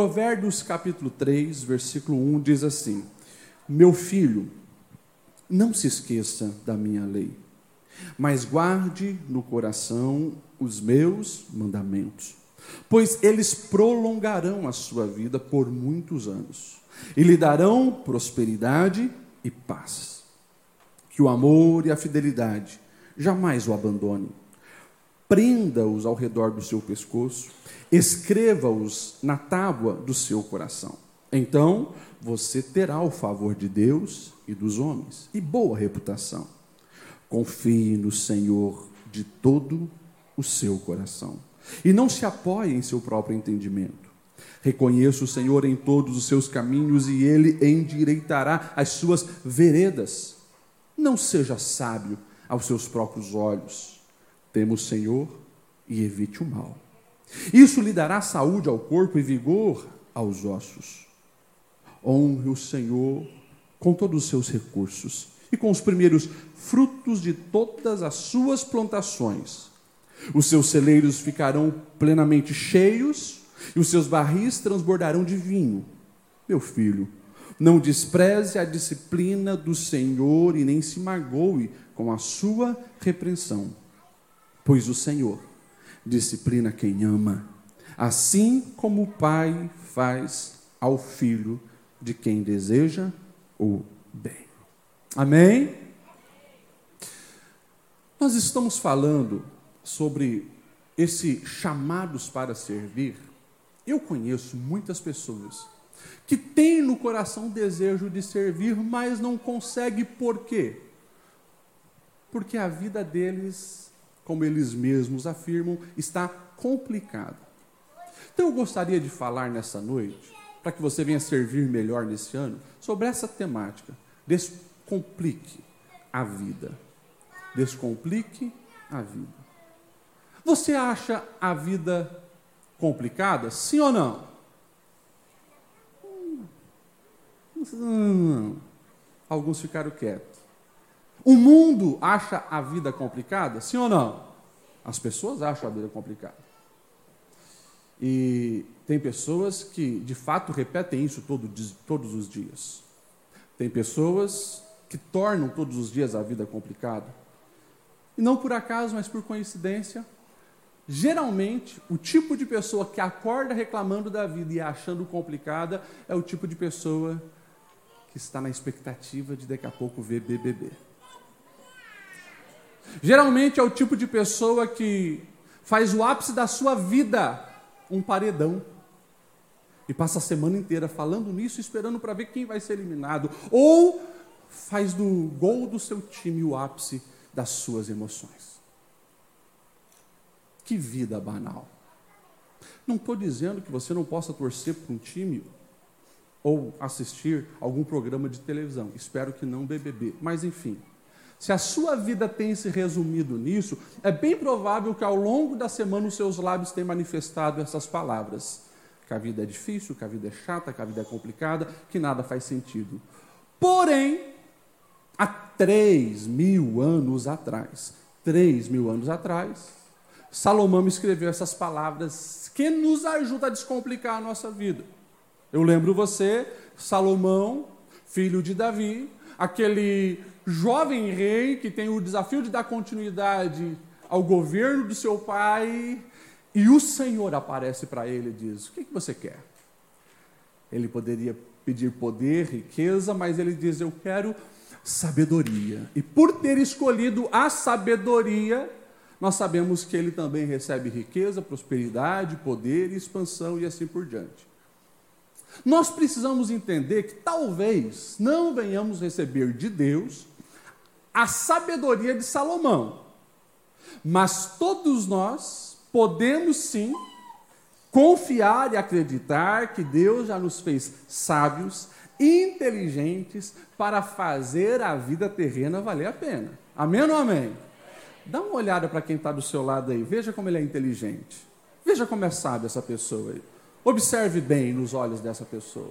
Provérbios capítulo 3, versículo 1 diz assim: Meu filho, não se esqueça da minha lei, mas guarde no coração os meus mandamentos, pois eles prolongarão a sua vida por muitos anos e lhe darão prosperidade e paz. Que o amor e a fidelidade jamais o abandone. Prenda-os ao redor do seu pescoço, escreva-os na tábua do seu coração. Então você terá o favor de Deus e dos homens e boa reputação. Confie no Senhor de todo o seu coração e não se apoie em seu próprio entendimento. Reconheça o Senhor em todos os seus caminhos e ele endireitará as suas veredas. Não seja sábio aos seus próprios olhos. Temo o Senhor e evite o mal. Isso lhe dará saúde ao corpo e vigor aos ossos. Honre o Senhor com todos os seus recursos e com os primeiros frutos de todas as suas plantações. Os seus celeiros ficarão plenamente cheios e os seus barris transbordarão de vinho. Meu filho, não despreze a disciplina do Senhor e nem se magoe com a sua repreensão, pois o Senhor disciplina quem ama, assim como o pai faz ao filho de quem deseja o bem. Amém? Nós estamos falando sobre esse chamados para servir. Eu conheço muitas pessoas que têm no coração o desejo de servir, mas não consegue por quê? Porque a vida deles, como eles mesmos afirmam, está complicada. Então eu gostaria de falar nessa noite para que você venha servir melhor nesse ano, sobre essa temática. Descomplique a vida. Descomplique a vida. Você acha a vida complicada? Sim ou não? Hum, alguns ficaram quietos. O mundo acha a vida complicada? Sim ou não? As pessoas acham a vida complicada. E tem pessoas que, de fato, repetem isso todo, todos os dias. Tem pessoas que tornam todos os dias a vida complicada. E não por acaso, mas por coincidência, geralmente o tipo de pessoa que acorda reclamando da vida e achando complicada é o tipo de pessoa que está na expectativa de daqui a pouco ver BBB. Geralmente é o tipo de pessoa que faz o ápice da sua vida um paredão e passa a semana inteira falando nisso, esperando para ver quem vai ser eliminado. Ou faz do gol do seu time o ápice das suas emoções. Que vida banal. Não estou dizendo que você não possa torcer para um time ou assistir algum programa de televisão. Espero que não BBB. Mas enfim, se a sua vida tem se resumido nisso, é bem provável que ao longo da semana os seus lábios tenham manifestado essas palavras que a vida é difícil, que a vida é chata, que a vida é complicada, que nada faz sentido. Porém, há três mil anos atrás, três mil anos atrás, Salomão escreveu essas palavras que nos ajudam a descomplicar a nossa vida. Eu lembro você, Salomão, filho de Davi, aquele jovem rei que tem o desafio de dar continuidade ao governo do seu pai, e o Senhor aparece para ele e diz: O que, que você quer? Ele poderia pedir poder, riqueza, mas ele diz: Eu quero sabedoria. E por ter escolhido a sabedoria, nós sabemos que ele também recebe riqueza, prosperidade, poder expansão e assim por diante. Nós precisamos entender que talvez não venhamos receber de Deus a sabedoria de Salomão, mas todos nós podemos sim confiar e acreditar que Deus já nos fez sábios, inteligentes para fazer a vida terrena valer a pena. Amém ou amém? Dá uma olhada para quem está do seu lado aí, veja como ele é inteligente. Veja como é sábio essa pessoa aí. Observe bem nos olhos dessa pessoa.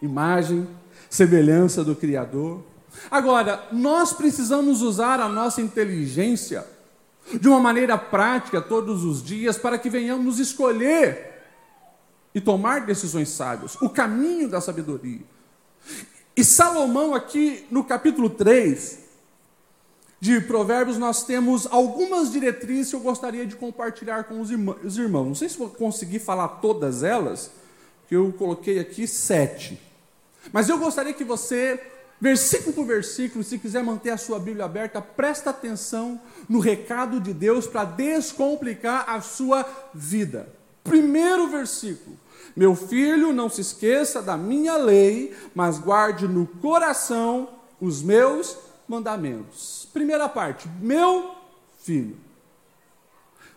Imagem, semelhança do Criador. Agora, nós precisamos usar a nossa inteligência de uma maneira prática todos os dias, para que venhamos escolher e tomar decisões sábias, o caminho da sabedoria. E Salomão, aqui no capítulo 3 de Provérbios, nós temos algumas diretrizes que eu gostaria de compartilhar com os irmãos. Não sei se vou conseguir falar todas elas, que eu coloquei aqui sete. Mas eu gostaria que você, versículo por versículo, se quiser manter a sua Bíblia aberta, presta atenção no recado de Deus para descomplicar a sua vida. Primeiro versículo. Meu filho, não se esqueça da minha lei, mas guarde no coração os meus mandamentos. Primeira parte, meu filho.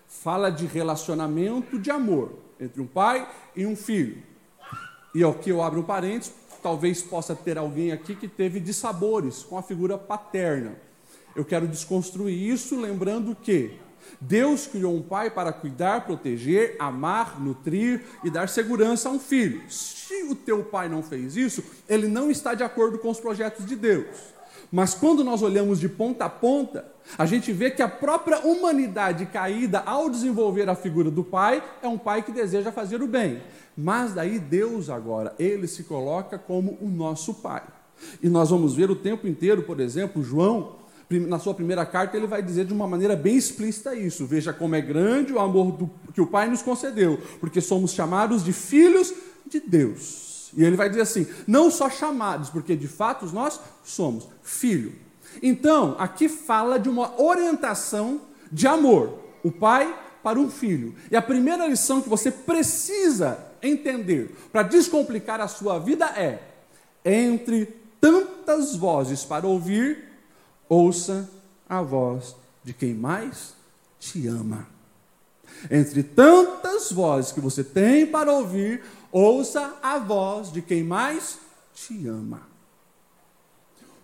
Fala de relacionamento de amor entre um pai e um filho. E aqui eu abro um parênteses, talvez possa ter alguém aqui que teve dissabores com a figura paterna. Eu quero desconstruir isso lembrando que Deus criou um pai para cuidar, proteger, amar, nutrir e dar segurança a um filho. Se o teu pai não fez isso, ele não está de acordo com os projetos de Deus. Mas quando nós olhamos de ponta a ponta, a gente vê que a própria humanidade caída, ao desenvolver a figura do pai, é um pai que deseja fazer o bem. Mas daí Deus agora, ele se coloca como o nosso pai. E nós vamos ver o tempo inteiro, por exemplo, João, na sua primeira carta, ele vai dizer de uma maneira bem explícita isso. Veja como é grande o amor do, que o Pai nos concedeu, porque somos chamados de filhos de Deus. E ele vai dizer assim: não só chamados, porque de fato nós somos filho. Então, aqui fala de uma orientação de amor, o pai para um filho. E a primeira lição que você precisa entender para descomplicar a sua vida é: entre tantas vozes para ouvir, ouça a voz de quem mais te ama. Entre tantas vozes que você tem para ouvir, ouça a voz de quem mais te ama.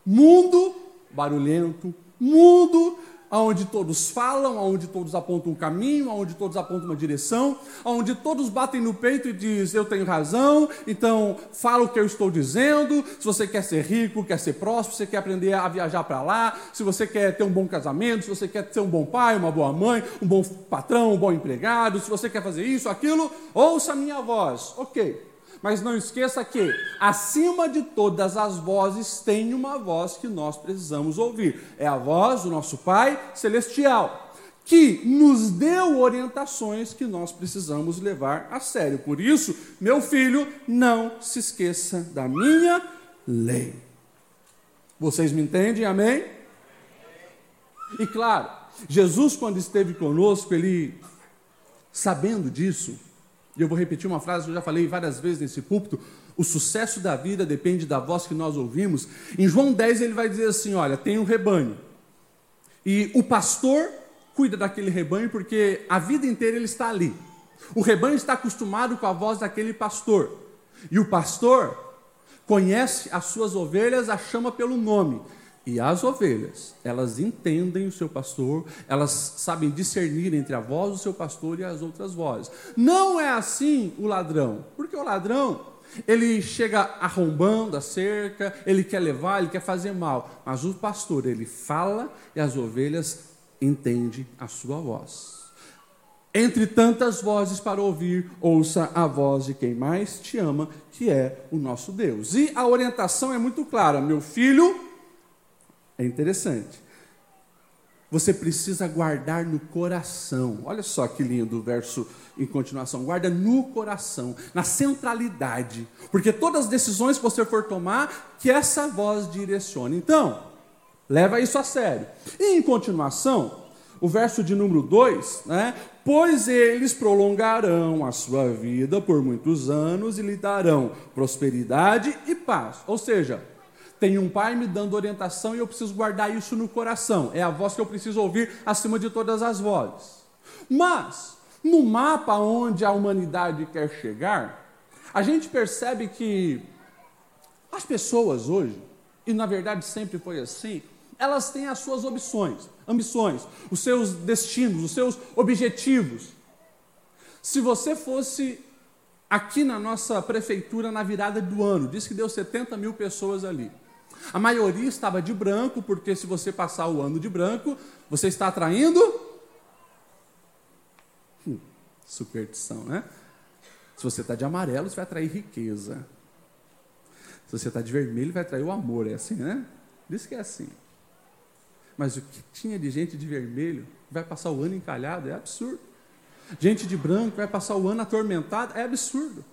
Mundo barulhento, mundo onde todos falam, onde todos apontam um caminho, onde todos apontam uma direção, onde todos batem no peito e dizem eu tenho razão, então fala o que eu estou dizendo. Se você quer ser rico, quer ser próspero, você quer aprender a viajar para lá, se você quer ter um bom casamento, se você quer ser um bom pai, uma boa mãe, um bom patrão, um bom empregado, se você quer fazer isso, aquilo, ouça a minha voz. OK. Mas não esqueça que, acima de todas as vozes, tem uma voz que nós precisamos ouvir. É a voz do nosso Pai Celestial, que nos deu orientações que nós precisamos levar a sério. Por isso, meu filho, não se esqueça da minha lei. Vocês me entendem? Amém? E claro, Jesus, quando esteve conosco, ele, sabendo disso, e eu vou repetir uma frase que eu já falei várias vezes nesse púlpito: o sucesso da vida depende da voz que nós ouvimos. Em João 10 ele vai dizer assim: olha, tem um rebanho. E o pastor cuida daquele rebanho porque a vida inteira ele está ali. O rebanho está acostumado com a voz daquele pastor. E o pastor conhece as suas ovelhas, a chama pelo nome. E as ovelhas, elas entendem o seu pastor, elas sabem discernir entre a voz do seu pastor e as outras vozes. Não é assim o ladrão, porque o ladrão, ele chega arrombando a cerca, ele quer levar, ele quer fazer mal, mas o pastor, ele fala e as ovelhas entendem a sua voz. Entre tantas vozes para ouvir, ouça a voz de quem mais te ama, que é o nosso Deus. E a orientação é muito clara: meu filho, é interessante. Você precisa guardar no coração. Olha só que lindo o verso em continuação. Guarda no coração, na centralidade. Porque todas as decisões que você for tomar, que essa voz direcione. Então, leva isso a sério. E em continuação, o verso de número 2, né? Pois eles prolongarão a sua vida por muitos anos e lhe darão prosperidade e paz. Ou seja, tem um pai me dando orientação e eu preciso guardar isso no coração. É a voz que eu preciso ouvir acima de todas as vozes. Mas, no mapa onde a humanidade quer chegar, a gente percebe que as pessoas hoje, e na verdade sempre foi assim, elas têm as suas ambições, ambições, os seus destinos, os seus objetivos. Se você fosse aqui na nossa prefeitura na virada do ano, diz que deu 70 mil pessoas ali. A maioria estava de branco, porque se você passar o ano de branco, você está atraindo hum, superstição, né? Se você está de amarelo, você vai atrair riqueza. Se você está de vermelho, vai atrair o amor. É assim, né? Diz que é assim. Mas o que tinha de gente de vermelho vai passar o ano encalhado é absurdo. Gente de branco vai passar o ano atormentado é absurdo.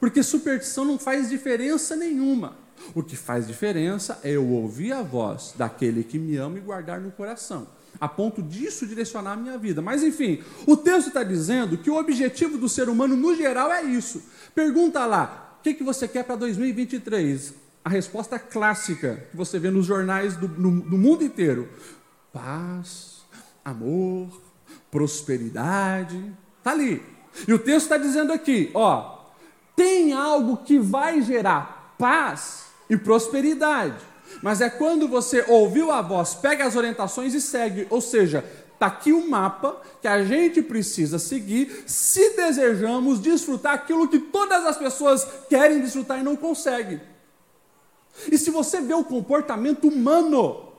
Porque superstição não faz diferença nenhuma. O que faz diferença é eu ouvir a voz daquele que me ama e guardar no coração, a ponto disso direcionar a minha vida. Mas enfim, o texto está dizendo que o objetivo do ser humano no geral é isso. Pergunta lá, o que, que você quer para 2023? A resposta clássica que você vê nos jornais do, no, do mundo inteiro: paz, amor, prosperidade. Está ali. E o texto está dizendo aqui: ó, tem algo que vai gerar paz e prosperidade. Mas é quando você ouviu a voz, pega as orientações e segue. Ou seja, está aqui o um mapa que a gente precisa seguir se desejamos desfrutar aquilo que todas as pessoas querem desfrutar e não conseguem. E se você vê o comportamento humano,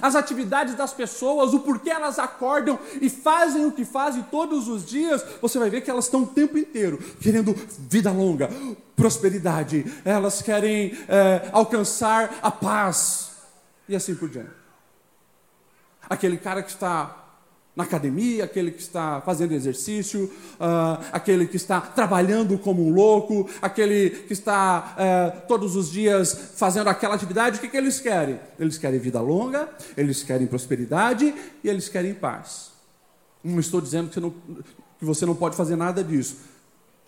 as atividades das pessoas, o porquê elas acordam e fazem o que fazem todos os dias, você vai ver que elas estão o tempo inteiro querendo vida longa, prosperidade, elas querem é, alcançar a paz e assim por diante. Aquele cara que está na academia, aquele que está fazendo exercício, uh, aquele que está trabalhando como um louco, aquele que está uh, todos os dias fazendo aquela atividade, o que, que eles querem? Eles querem vida longa, eles querem prosperidade e eles querem paz. Não estou dizendo que não, que você não pode fazer nada disso.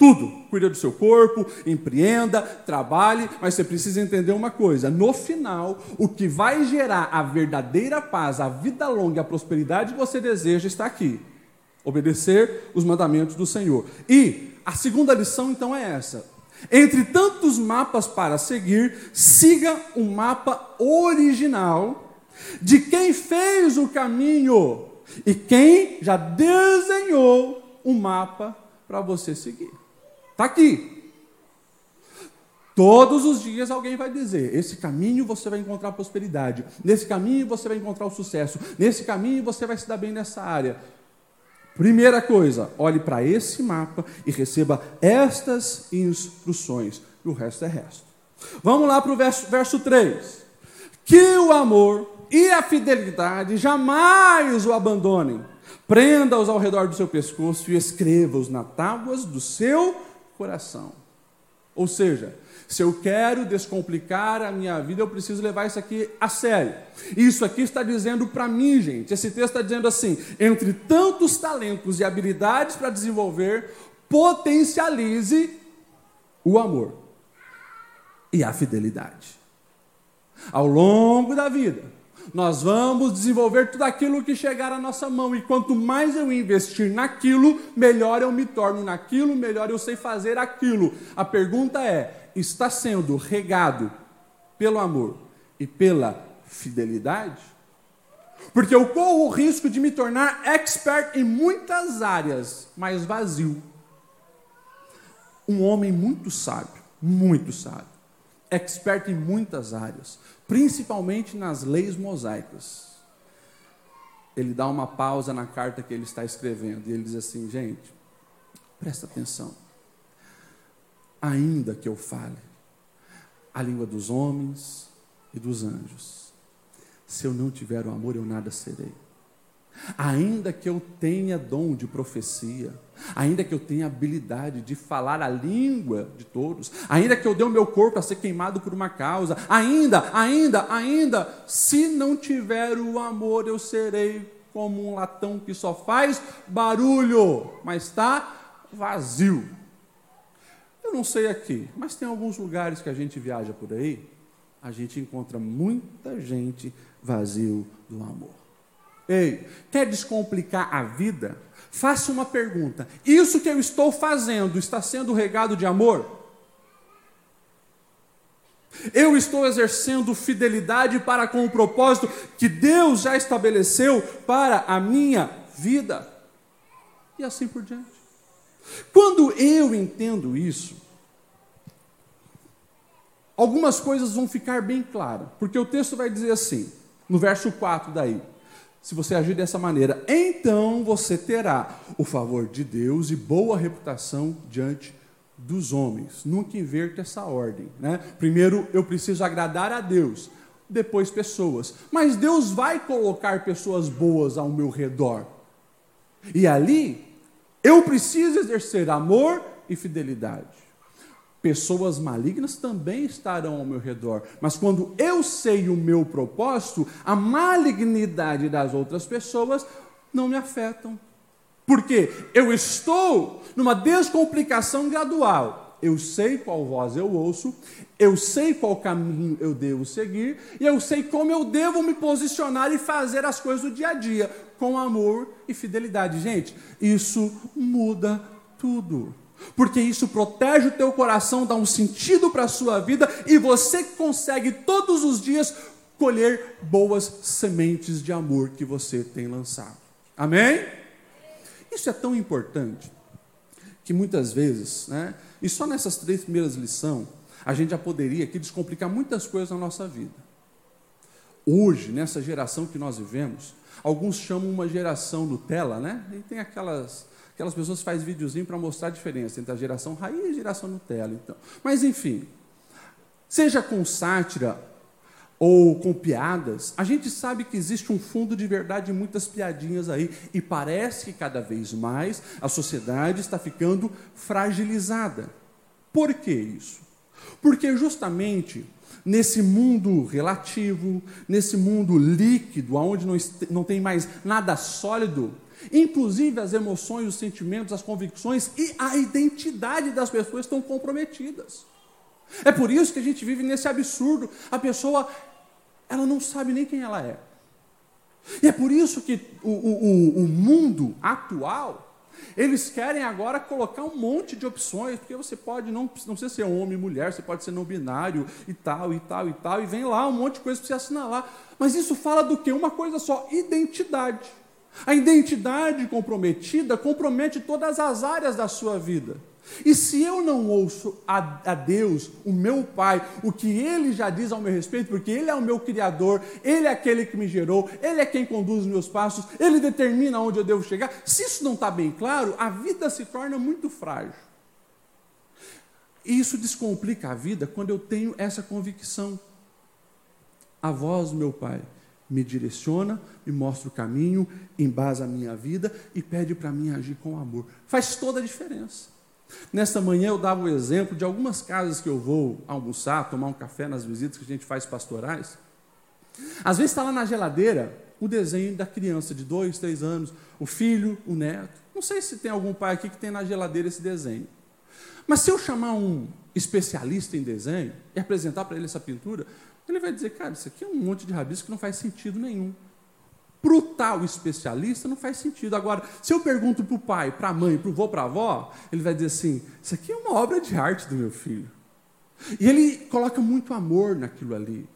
Tudo. Cuida do seu corpo, empreenda, trabalhe, mas você precisa entender uma coisa: no final, o que vai gerar a verdadeira paz, a vida longa e a prosperidade que você deseja está aqui. Obedecer os mandamentos do Senhor. E a segunda lição então é essa: entre tantos mapas para seguir, siga o um mapa original de quem fez o caminho e quem já desenhou o um mapa para você seguir. Está aqui. Todos os dias alguém vai dizer: esse caminho você vai encontrar prosperidade, nesse caminho você vai encontrar o sucesso, nesse caminho você vai se dar bem nessa área. Primeira coisa, olhe para esse mapa e receba estas instruções. E o resto é resto. Vamos lá para o verso, verso 3. Que o amor e a fidelidade jamais o abandonem. Prenda-os ao redor do seu pescoço e escreva-os nas tábuas do seu coração. Ou seja, se eu quero descomplicar a minha vida, eu preciso levar isso aqui a sério. Isso aqui está dizendo para mim, gente. Esse texto está dizendo assim: entre tantos talentos e habilidades para desenvolver, potencialize o amor e a fidelidade. Ao longo da vida, nós vamos desenvolver tudo aquilo que chegar à nossa mão. E quanto mais eu investir naquilo, melhor eu me torno naquilo, melhor eu sei fazer aquilo. A pergunta é: está sendo regado pelo amor e pela fidelidade? Porque eu corro o risco de me tornar expert em muitas áreas, mas vazio. Um homem muito sábio, muito sábio, expert em muitas áreas, principalmente nas leis mosaicas. Ele dá uma pausa na carta que ele está escrevendo e ele diz assim: gente, presta atenção. Ainda que eu fale a língua dos homens e dos anjos, se eu não tiver o amor, eu nada serei. Ainda que eu tenha dom de profecia, ainda que eu tenha habilidade de falar a língua de todos, ainda que eu dê o meu corpo a ser queimado por uma causa, ainda, ainda, ainda, se não tiver o amor, eu serei como um latão que só faz barulho, mas está vazio. Eu não sei aqui, mas tem alguns lugares que a gente viaja por aí, a gente encontra muita gente vazio do amor. Ei, quer descomplicar a vida? Faça uma pergunta: isso que eu estou fazendo está sendo regado de amor? Eu estou exercendo fidelidade para com o propósito que Deus já estabeleceu para a minha vida? E assim por diante. Quando eu entendo isso, algumas coisas vão ficar bem claras, porque o texto vai dizer assim, no verso 4 daí: se você agir dessa maneira, então você terá o favor de Deus e boa reputação diante dos homens. Nunca inverte essa ordem. Né? Primeiro eu preciso agradar a Deus, depois pessoas. Mas Deus vai colocar pessoas boas ao meu redor. E ali eu preciso exercer amor e fidelidade. Pessoas malignas também estarão ao meu redor, mas quando eu sei o meu propósito, a malignidade das outras pessoas não me afetam. Porque eu estou numa descomplicação gradual. Eu sei qual voz eu ouço, eu sei qual caminho eu devo seguir, e eu sei como eu devo me posicionar e fazer as coisas do dia a dia, com amor e fidelidade. Gente, isso muda tudo porque isso protege o teu coração, dá um sentido para a sua vida e você consegue todos os dias colher boas sementes de amor que você tem lançado. Amém? Isso é tão importante que muitas vezes, né, e só nessas três primeiras lições, a gente já poderia aqui descomplicar muitas coisas na nossa vida. Hoje, nessa geração que nós vivemos, alguns chamam uma geração Nutella, né? E tem aquelas Aquelas pessoas fazem videozinho para mostrar a diferença entre a geração raiz e a geração Nutella. Então. Mas, enfim, seja com sátira ou com piadas, a gente sabe que existe um fundo de verdade em muitas piadinhas aí, e parece que cada vez mais a sociedade está ficando fragilizada. Por que isso? Porque justamente nesse mundo relativo, nesse mundo líquido, onde não, não tem mais nada sólido, Inclusive as emoções, os sentimentos, as convicções e a identidade das pessoas estão comprometidas. É por isso que a gente vive nesse absurdo. A pessoa, ela não sabe nem quem ela é. E é por isso que o, o, o mundo atual, eles querem agora colocar um monte de opções, porque você pode não, não precisa ser homem mulher, você pode ser não binário e tal, e tal, e tal, e vem lá um monte de coisa para você assinalar. Mas isso fala do que? Uma coisa só, identidade. A identidade comprometida compromete todas as áreas da sua vida. E se eu não ouço a, a, Deus, o meu Pai, o que Ele já diz ao meu respeito, porque Ele é o meu Criador, Ele é aquele que me gerou, Ele é quem conduz os meus passos, Ele determina onde eu devo chegar, se isso não está bem claro, a vida se torna muito frágil. E isso descomplica a vida quando eu tenho essa convicção. A voz do meu Pai me direciona, me mostra o caminho, embasa a minha vida e pede para mim agir com amor. Faz toda a diferença. Nesta manhã eu dava o exemplo de algumas casas que eu vou almoçar, tomar um café nas visitas que a gente faz pastorais. Às vezes está lá na geladeira o desenho da criança de dois, três anos, o filho, o neto. Não sei se tem algum pai aqui que tem na geladeira esse desenho. Mas se eu chamar um especialista em desenho e apresentar para ele essa pintura, ele vai dizer, cara, isso aqui é um monte de rabisco que não faz sentido nenhum. Para o tal especialista não faz sentido. Agora, se eu pergunto para o pai, para a mãe, para o vô, para a avó, ele vai dizer assim: Isso aqui é uma obra de arte do meu filho. E ele coloca muito amor naquilo ali.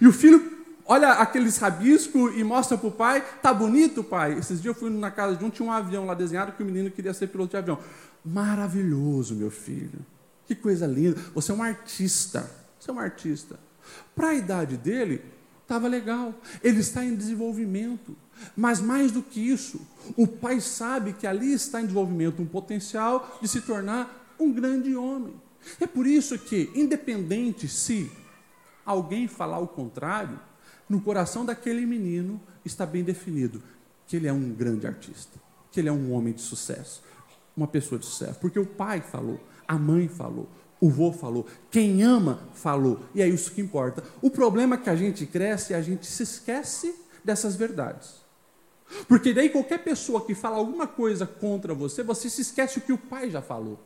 E o filho olha aqueles rabiscos e mostra para o pai: Tá bonito, pai? Esses dias eu fui na casa de um, tinha um avião lá desenhado que o menino queria ser piloto de avião. Maravilhoso, meu filho. Que coisa linda. Você é um artista. Você é um artista. Para a idade dele, estava legal. Ele está em desenvolvimento. Mas mais do que isso, o pai sabe que ali está em desenvolvimento um potencial de se tornar um grande homem. É por isso que, independente se alguém falar o contrário, no coração daquele menino está bem definido que ele é um grande artista, que ele é um homem de sucesso, uma pessoa de sucesso, porque o pai falou, a mãe falou, o vô falou, quem ama falou, e é isso que importa. O problema é que a gente cresce e a gente se esquece dessas verdades. Porque daí qualquer pessoa que fala alguma coisa contra você, você se esquece o que o pai já falou.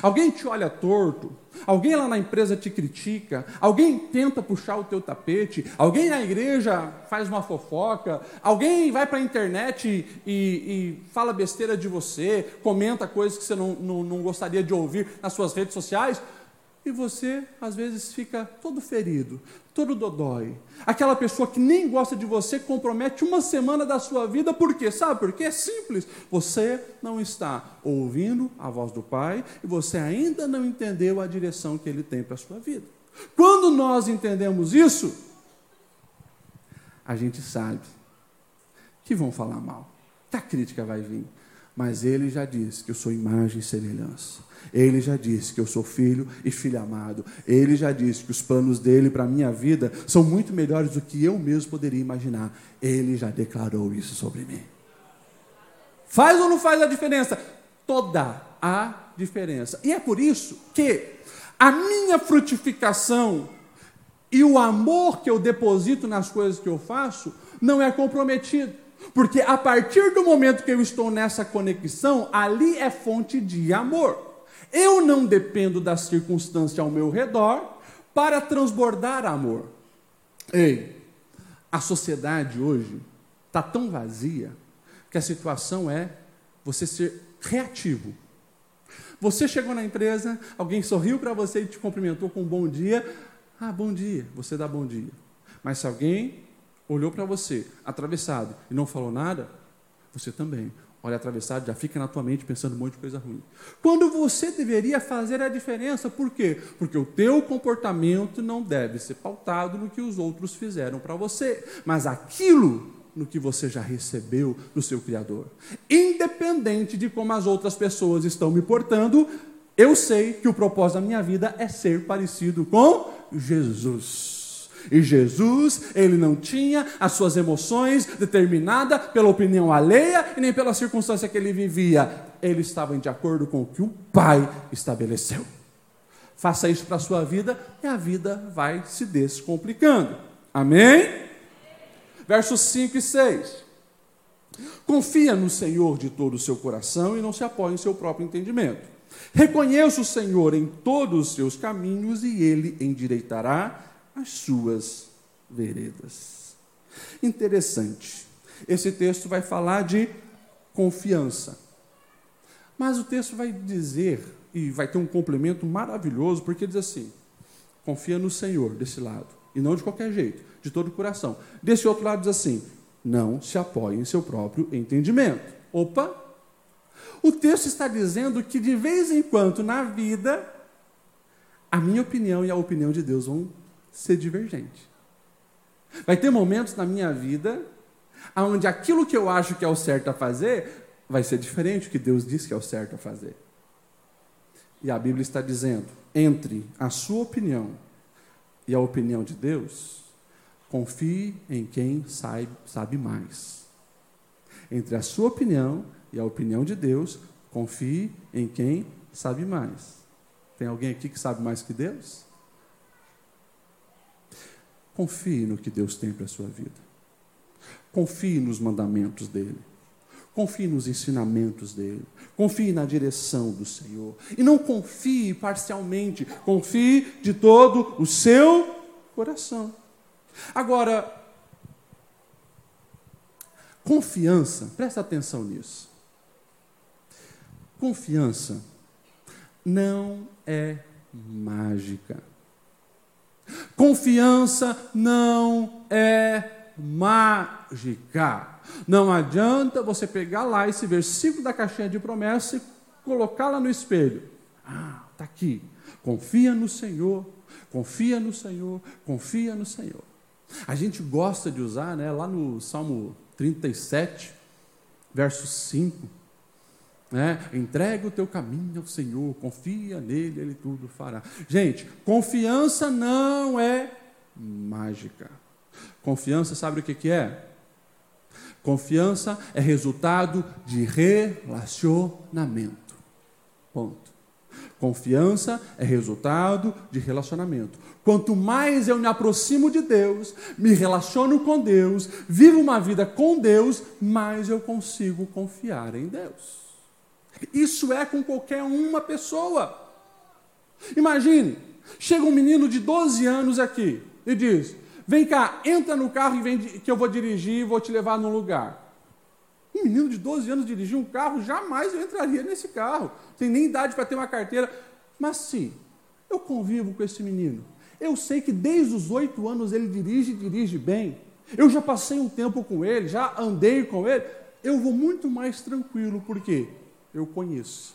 Alguém te olha torto, alguém lá na empresa te critica, alguém tenta puxar o teu tapete, alguém na igreja faz uma fofoca, alguém vai para a internet e, e, fala besteira de você, comenta coisas que você não, não, não gostaria de ouvir nas suas redes sociais e você às vezes fica todo ferido, todo dodói. Aquela pessoa que nem gosta de você compromete uma semana da sua vida, por quê? Sabe por quê? É simples. Você não está ouvindo a voz do Pai e você ainda não entendeu a direção que Ele tem para a sua vida. Quando nós entendemos isso, a gente sabe que vão falar mal, que a crítica vai vir. Mas ele já disse que eu sou imagem e semelhança. Ele já disse que eu sou filho e filho amado. Ele já disse que os planos dele para a minha vida são muito melhores do que eu mesmo poderia imaginar. Ele já declarou isso sobre mim. Faz ou não faz a diferença? Toda a diferença. E é por isso que a minha frutificação e o amor que eu deposito nas coisas que eu faço não é comprometido. Porque a partir do momento que eu estou nessa conexão, ali é fonte de amor. Eu não dependo da circunstância ao meu redor para transbordar amor. Ei, a sociedade hoje está tão vazia que a situação é você ser reativo. Você chegou na empresa, alguém sorriu para você e te cumprimentou com um bom dia. Ah, bom dia, você dá bom dia. Mas se alguém olhou para você atravessado e não falou nada, você também olha atravessado, já fica na tua mente pensando um monte de coisa ruim. Quando você deveria fazer a diferença, por quê? Porque o teu comportamento não deve ser pautado no que os outros fizeram para você, mas aquilo no que você já recebeu do seu Criador. Independente de como as outras pessoas estão me portando, eu sei que o propósito da minha vida é ser parecido com Jesus. E Jesus, ele não tinha as suas emoções determinadas pela opinião alheia e nem pela circunstância que ele vivia. Ele estava de acordo com o que o Pai estabeleceu. Faça isso para a sua vida e a vida vai se descomplicando. Amém? Versos 5 e 6. Confia no Senhor de todo o seu coração e não se apoie em seu próprio entendimento. Reconheça o Senhor em todos os seus caminhos e ele endireitará as suas veredas. Interessante. Esse texto vai falar de confiança. Mas o texto vai dizer, e vai ter um complemento maravilhoso, porque diz assim: confia no Senhor, desse lado, e não de qualquer jeito, de todo o coração. Desse outro lado diz assim: não se apoie em seu próprio entendimento. Opa! O texto está dizendo que de vez em quando na vida, a minha opinião e a opinião de Deus vão ser divergente. Vai ter momentos na minha vida onde aquilo que eu acho que é o certo a fazer vai ser diferente do que Deus diz que é o certo a fazer. E a Bíblia está dizendo: entre a sua opinião e a opinião de Deus, confie em quem sabe, sabe mais. Entre a sua opinião e a opinião de Deus, confie em quem sabe mais. Tem alguém aqui que sabe mais que Deus? Confie no que Deus tem para a sua vida. Confie nos mandamentos dele. Confie nos ensinamentos dele. Confie na direção do Senhor. E não confie parcialmente. Confie de todo o seu coração. Agora, confiança, presta atenção nisso. Confiança não é mágica. Confiança não é mágica. Não adianta você pegar lá esse versículo da caixinha de promessa e colocar lá no espelho. Ah, está aqui. Confia no Senhor, confia no Senhor, confia no Senhor. A gente gosta de usar, né, lá no Salmo 37, verso 5 né? Entrega o teu caminho ao Senhor, confia nele, ele tudo fará. Gente, confiança não é mágica. Confiança, sabe o que, que é? Confiança é resultado de relacionamento. Ponto. Confiança é resultado de relacionamento. Quanto mais eu me aproximo de Deus, me relaciono com Deus, vivo uma vida com Deus, mais eu consigo confiar em Deus. Isso é com qualquer uma pessoa. Imagine, chega um menino de 12 anos aqui e diz: Vem cá, entra no carro e vem que eu vou dirigir e vou te levar num lugar. Um menino de 12 anos dirigir um carro, jamais eu entraria nesse carro. Tem nem idade para ter uma carteira. Mas sim, eu convivo com esse menino. Eu sei que desde os oito anos ele dirige e dirige bem. Eu já passei um tempo com ele, já andei com ele. Eu vou muito mais tranquilo, por quê? Eu conheço.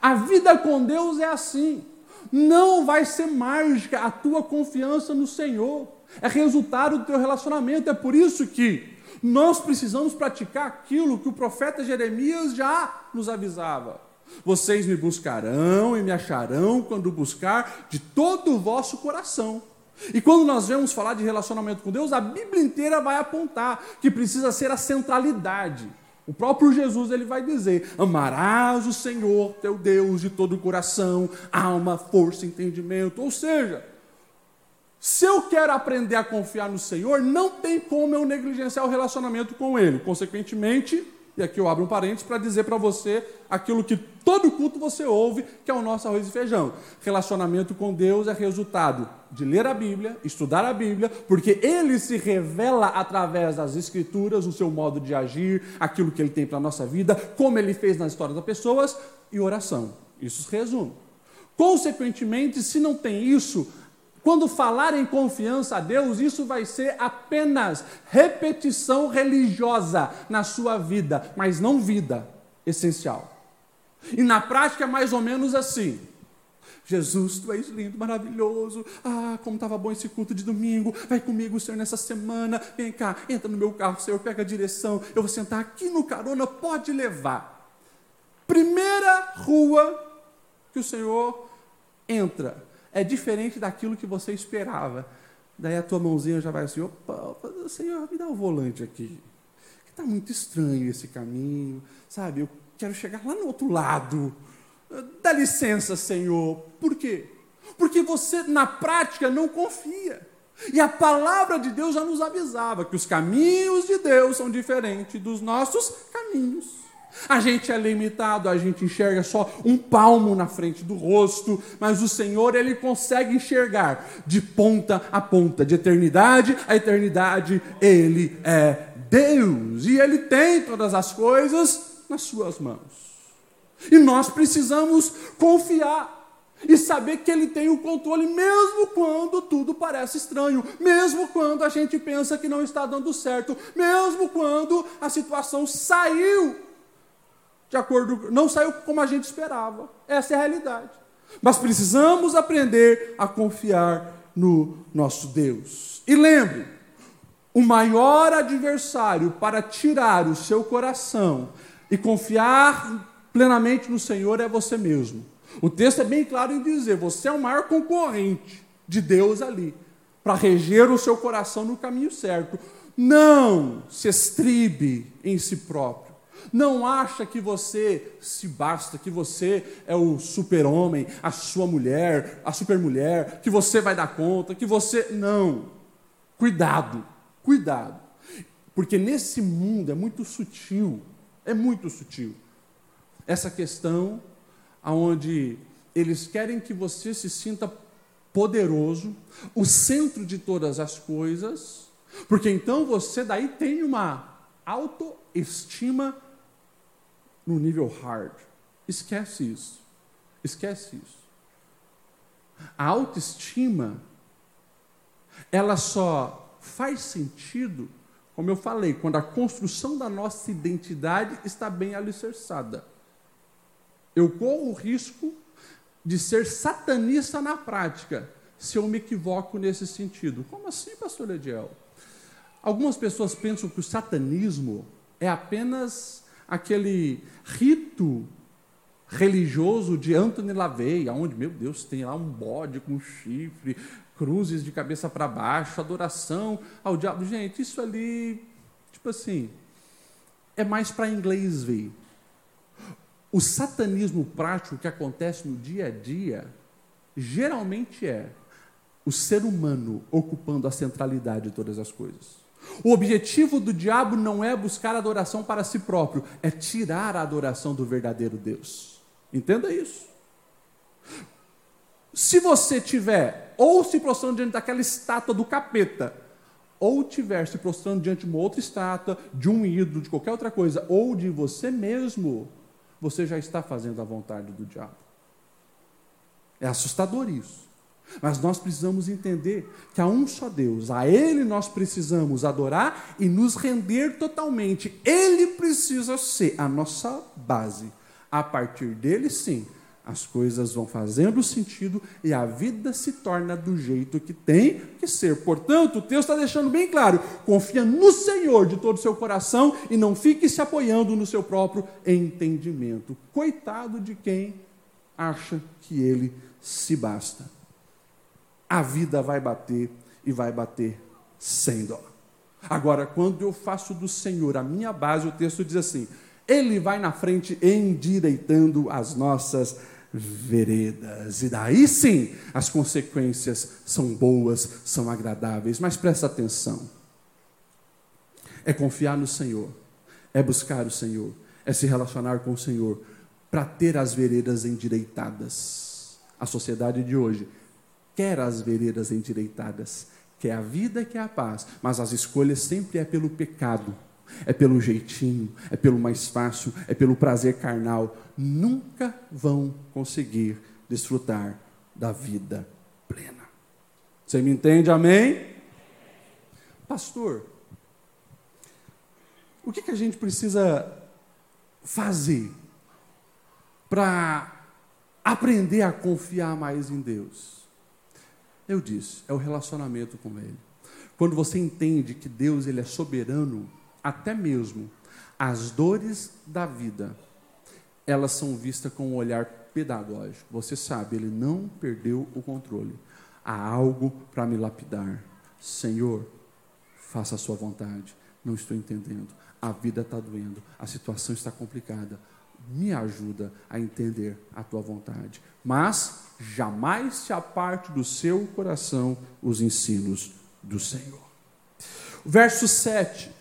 A vida com Deus é assim. Não vai ser mágica a tua confiança no Senhor. É resultado do teu relacionamento. É por isso que Nós precisamos praticar aquilo que o profeta Jeremias já nos avisava. Vocês me buscarão e me acharão quando buscar de todo o vosso coração. E quando nós vemos falar de relacionamento com Deus, a Bíblia inteira vai apontar que precisa ser a centralidade. O próprio Jesus ele vai dizer: Amarás o Senhor teu Deus de todo o coração, alma, força, entendimento. Ou seja, se eu quero aprender a confiar no Senhor, não tem como eu negligenciar o relacionamento com Ele. Consequentemente, e aqui eu abro um parênteses para dizer para você aquilo que todo culto você ouve, que é o nosso arroz e feijão. Relacionamento com Deus é resultado de ler a Bíblia, estudar a Bíblia, porque ele se revela através das Escrituras, o seu modo de agir, aquilo que ele tem para a nossa vida, como ele fez na história das pessoas, e oração. Isso se resume. Consequentemente, se não tem isso, quando falar em confiança a Deus, isso vai ser apenas repetição religiosa na sua vida, mas não vida essencial. E na prática é mais ou menos assim. Jesus, tu és lindo, maravilhoso. Ah, como estava bom esse culto de domingo. Vai comigo, Senhor, nessa semana. Vem cá, entra no meu carro, Senhor, pega a direção. Eu vou sentar aqui no carona, pode levar. Primeira rua que o Senhor entra é diferente daquilo que você esperava. Daí a tua mãozinha já vai assim, opa, Senhor, me dá o volante aqui. Está muito estranho esse caminho, sabe? Eu quero chegar lá no outro lado. Dá licença, Senhor. Por quê? Porque você, na prática, não confia. E a palavra de Deus já nos avisava que os caminhos de Deus são diferentes dos nossos caminhos. A gente é limitado, a gente enxerga só um palmo na frente do rosto, mas o Senhor, Ele consegue enxergar de ponta a ponta, de eternidade a eternidade, Ele é Deus e Ele tem todas as coisas nas Suas mãos. E nós precisamos confiar e saber que Ele tem o controle, mesmo quando tudo parece estranho, mesmo quando a gente pensa que não está dando certo, mesmo quando a situação saiu de acordo, não saiu como a gente esperava. Essa é a realidade. Mas precisamos aprender a confiar no nosso Deus. E lembre, o maior adversário para tirar o seu coração e confiar plenamente no Senhor é você mesmo. O texto é bem claro em dizer: você é o maior concorrente de Deus ali, para reger o seu coração no caminho certo. Não se estribe em si próprio. Não acha que você se basta, que você é o super-homem, a sua mulher, a super-mulher, que você vai dar conta, que você. Não. Cuidado, cuidado. Porque nesse mundo é muito sutil, é muito sutil. Essa questão aonde eles querem que você se sinta poderoso, o centro de todas as coisas, porque então você daí tem uma autoestima no nível hard. Esquece isso. Esquece isso. A autoestima, ela só faz sentido, como eu falei, quando a construção da nossa identidade está bem alicerçada. Eu corro o risco de ser satanista na prática, se eu me equivoco nesse sentido. Como assim, pastor Ediel? Algumas pessoas pensam que o satanismo é apenas aquele rito religioso de Anthony LaVey, onde, meu Deus, tem lá um bode com chifre, cruzes de cabeça para baixo, adoração ao diabo. Gente, isso ali, tipo assim, é mais para inglês ver. O satanismo prático que acontece no dia a dia, geralmente é o ser humano ocupando a centralidade de todas as coisas. O objetivo do diabo não é buscar adoração para si próprio, é tirar a adoração do verdadeiro Deus. Entenda isso. Se você tiver ou se prostrando diante daquela estátua do capeta, ou tiver se prostrando diante de uma outra estátua, de um ídolo, de qualquer outra coisa, ou de você mesmo, você já está fazendo a vontade do diabo. É assustador isso. Mas nós precisamos entender que há um só Deus, a Ele nós precisamos adorar e nos render totalmente. Ele precisa ser a nossa base. A partir dele, sim, as coisas vão fazendo sentido e a vida se torna do jeito que tem que ser. Portanto, o texto está deixando bem claro: confia no Senhor de todo o seu coração e não fique se apoiando no seu próprio entendimento. Coitado de quem acha que ele se basta. A vida vai bater e vai bater sem dó. Agora, quando eu faço do Senhor a minha base, o texto diz assim: Ele vai na frente endireitando as nossas veredas. E daí sim, as consequências são boas, são agradáveis. Mas presta atenção. É confiar no Senhor, é buscar o Senhor, é se relacionar com o Senhor para ter as veredas endireitadas. A sociedade de hoje quer as veredas endireitadas, quer a vida, quer a paz, mas as escolhas sempre é pelo pecado é pelo jeitinho, é pelo mais fácil, é pelo prazer carnal, nunca vão conseguir desfrutar da vida plena. Você me entende? Amém? Pastor, o que, que a gente precisa fazer para aprender a confiar mais em Deus? Eu disse, é o relacionamento com Ele. Quando você entende que Deus ele é soberano até mesmo as dores da vida, elas são vistas com um olhar pedagógico. Você sabe, ele não perdeu o controle. Há algo para me lapidar. Senhor, faça a sua vontade. Não estou entendendo. A vida está doendo. A situação está complicada. Me ajuda a entender a tua vontade. Mas jamais se aparte do seu coração os ensinos do Senhor. Verso 7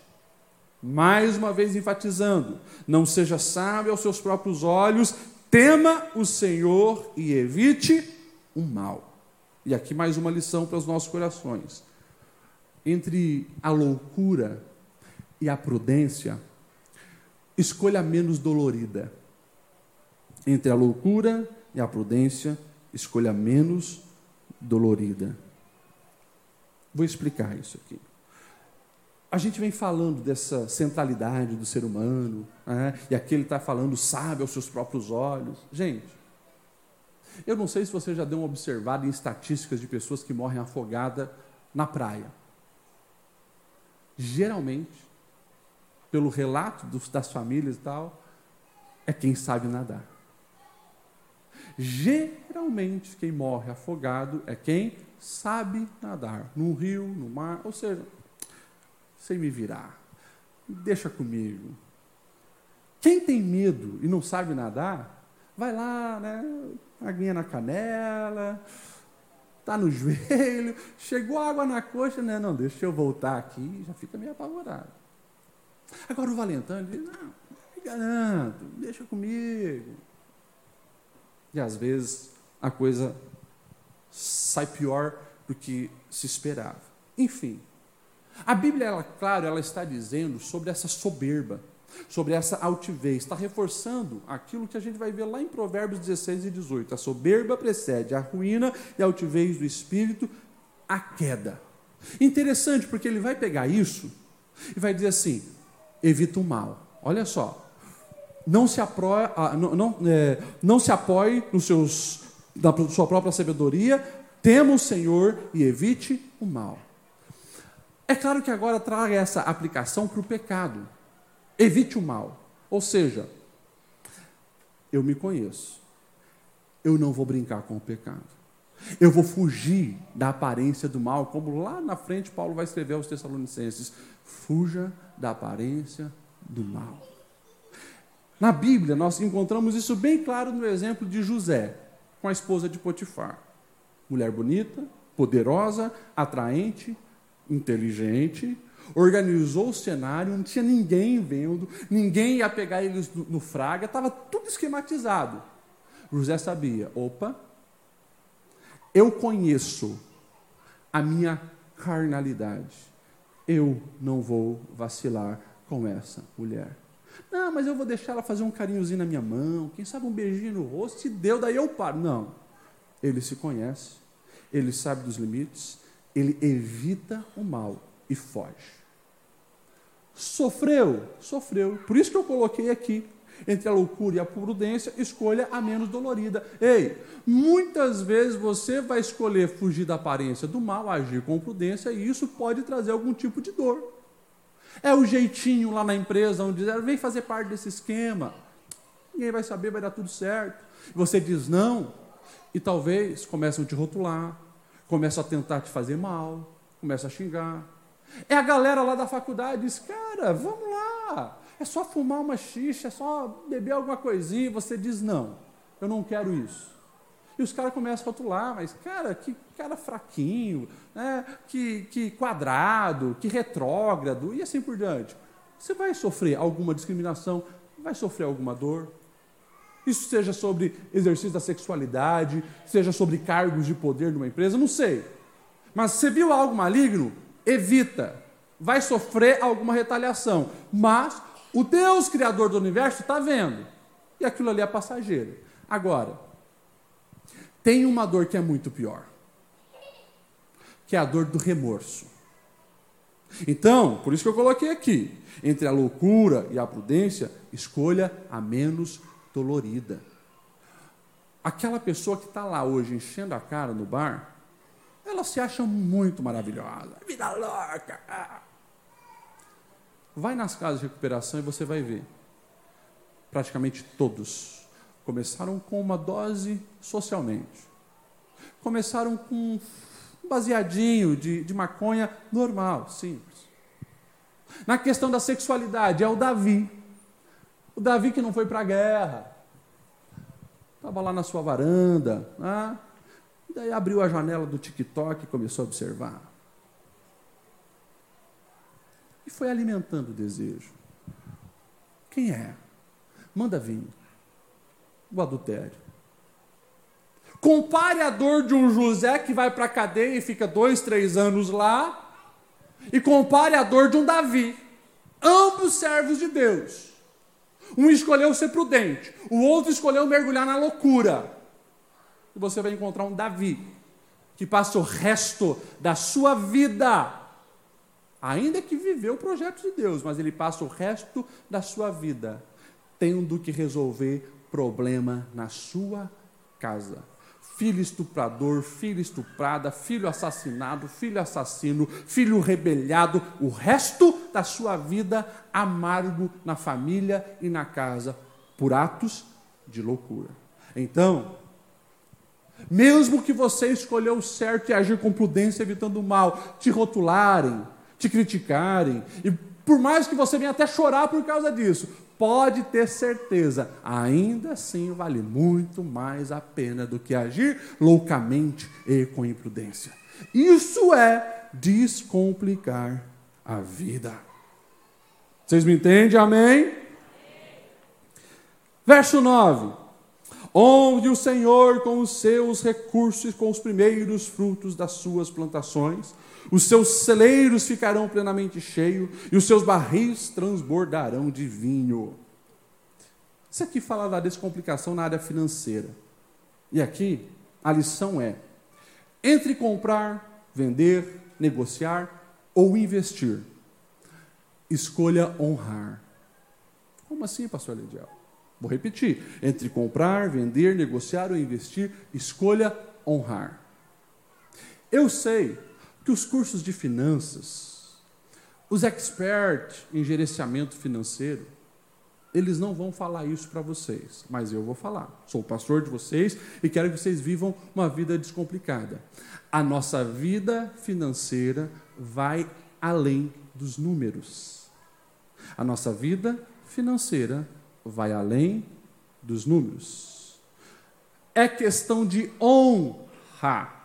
mais uma vez enfatizando: não seja sábio aos seus próprios olhos, tema o Senhor e evite o mal. E aqui mais uma lição para os nossos corações. Entre a loucura e a prudência, escolha menos dolorida. Entre a loucura e a prudência, escolha menos dolorida. Vou explicar isso aqui. A gente vem falando dessa centralidade do ser humano, né? e aqui ele está falando, sabe aos seus próprios olhos. Gente, eu não sei se você já deu uma observada em estatísticas de pessoas que morrem afogadas na praia. Geralmente, pelo relato dos, das famílias e tal, é quem sabe nadar. Geralmente, quem morre afogado é quem sabe nadar, no rio, no mar, ou seja, sem me virar. Deixa comigo. Quem tem medo e não sabe nadar, vai lá, né? Aguinha na canela, tá no joelho, chegou água na coxa, né? Não, deixa eu voltar aqui, já fica meio apavorado. Agora o valentão diz, não me garanto, deixa comigo. E às vezes a coisa sai pior do que se esperava. Enfim, a Bíblia, ela, claro, ela está dizendo sobre essa soberba, sobre essa altivez, está reforçando aquilo que a gente vai ver lá em Provérbios 16 e 18. A soberba precede a ruína e a altivez do espírito, a queda. Interessante, porque ele vai pegar isso e vai dizer assim: evita o mal. Olha só. Não se, apoie, não, não, é, não se apoie nos seus, na sua própria sabedoria, tema o Senhor e evite o mal. É claro que agora traga essa aplicação para o pecado. Evite o mal. Ou seja, eu me conheço. Eu não vou brincar com o pecado. Eu vou fugir da aparência do mal, como lá na frente Paulo vai escrever aos Tessalonicenses: fuja da aparência do mal. Na Bíblia, nós encontramos isso bem claro no exemplo de José, com a esposa de Potifar. Mulher bonita, poderosa, atraente, inteligente, organizou o cenário, não tinha ninguém vendo, ninguém ia pegar eles no, no fraga, estava tudo esquematizado. José sabia: opa, eu conheço a minha carnalidade, eu não vou vacilar com essa mulher. Não, mas eu vou deixar ela fazer um carinhozinho na minha mão, quem sabe um beijinho no rosto, se deu, daí eu paro. Não. Ele se conhece, ele sabe dos limites, ele evita o mal e foge. Sofreu? Sofreu. Por isso que eu coloquei aqui. Entre a loucura e a prudência, escolha a menos dolorida. Ei, muitas vezes você vai escolher fugir da aparência do mal, agir com prudência, e isso pode trazer algum tipo de dor. É o jeitinho lá na empresa onde dizer, vem fazer parte desse esquema. Ninguém vai saber, vai dar tudo certo. Você diz não, e talvez começam a te rotular, começam a tentar te fazer mal, começam a xingar. É a galera lá da faculdade diz, cara, vamos lá, é só fumar uma xixa, é só beber alguma coisinha, e você diz, não, eu não quero isso. E os caras começam a rotular, mas, cara, que cara fraquinho, né? que, que quadrado, que retrógrado, e assim por diante. Você vai sofrer alguma discriminação, vai sofrer alguma dor. Isso seja sobre exercício da sexualidade, seja sobre cargos de poder numa empresa, não sei. Mas você viu algo maligno? Evita. Vai sofrer alguma retaliação. Mas o Deus Criador do universo está vendo. E aquilo ali é passageiro. Agora, tem uma dor que é muito pior, que é a dor do remorso. Então, por isso que eu coloquei aqui, entre a loucura e a prudência, escolha a menos dolorida. Aquela pessoa que está lá hoje enchendo a cara no bar, ela se acha muito maravilhosa. Vida louca! Vai nas casas de recuperação e você vai ver. Praticamente todos começaram com uma dose socialmente. Começaram com um baseadinho de, de maconha normal, simples. Na questão da sexualidade, é o Davi. O Davi que não foi para a guerra. Estava lá na sua varanda. Né? E daí abriu a janela do TikTok e começou a observar. E foi alimentando o desejo. Quem é? Manda vir. O adultério. Compare a dor de um José que vai para a cadeia e fica dois, três anos lá, e compare a dor de um Davi. Ambos servos de Deus. Um escolheu ser prudente, o outro escolheu mergulhar na loucura. E você vai encontrar um Davi que passa o resto da sua vida, ainda que viveu o projeto de Deus, mas ele passa o resto da sua vida tendo que resolver problema na sua casa filho estuprador, filho estuprada, filho assassinado, filho assassino, filho rebelhado, o resto da sua vida amargo na família e na casa, por atos de loucura. Então, mesmo que você escolheu o certo e agir com prudência, evitando o mal, te rotularem, te criticarem, e por mais que você venha até chorar por causa disso, pode ter certeza, ainda assim vale muito mais a pena do que agir loucamente e com imprudência. Isso é descomplicar a vida. Vocês me entendem? Amém? Verso 9: Onde o Senhor com os seus recursos, com os primeiros frutos das suas plantações, os seus celeiros ficarão plenamente cheios e os seus barris transbordarão de vinho. Isso aqui fala da descomplicação na área financeira. E aqui a lição é: entre comprar, vender, negociar ou investir, escolha honrar. Como assim, pastor Lediel? Vou repetir: entre comprar, vender, negociar ou investir, escolha honrar. Eu sei que os cursos de finanças, os experts em gerenciamento financeiro, eles não vão falar isso para vocês, mas eu vou falar. Sou o pastor de vocês e quero que vocês vivam uma vida descomplicada. A nossa vida financeira vai além dos números. A nossa vida financeira vai além dos números. É questão de honra.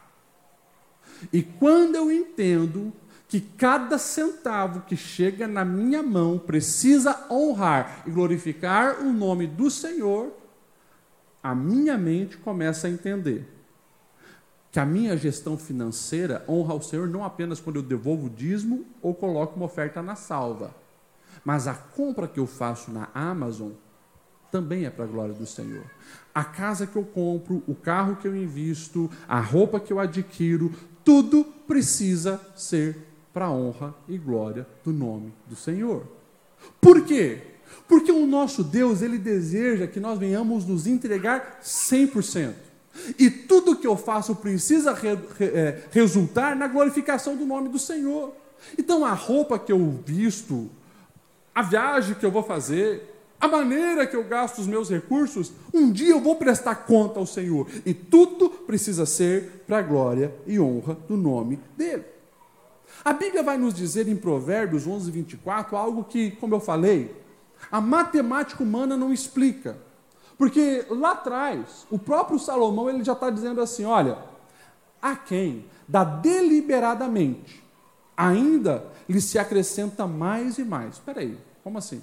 E quando eu entendo que cada centavo que chega na minha mão precisa honrar e glorificar o nome do Senhor, a minha mente começa a entender que a minha gestão financeira honra ao Senhor não apenas quando eu devolvo o dízimo ou coloco uma oferta na salva, mas a compra que eu faço na Amazon também é para a glória do Senhor. A casa que eu compro, o carro que eu invisto, a roupa que eu adquiro, tudo precisa ser para a honra e glória do nome do Senhor. Por quê? Porque o nosso Deus, ele deseja que nós venhamos nos entregar 100%. E tudo que eu faço precisa re, re, é, resultar na glorificação do nome do Senhor. Então a roupa que eu visto, a viagem que eu vou fazer, a maneira que eu gasto os meus recursos, um dia eu vou prestar conta ao Senhor. E tudo precisa ser para a glória e honra do nome dele. A Bíblia vai nos dizer em Provérbios 11, 24, algo que, como eu falei, a matemática humana não explica. Porque lá atrás, o próprio Salomão ele já está dizendo assim: olha, a quem dá deliberadamente, ainda lhe se acrescenta mais e mais. Espera aí, como assim?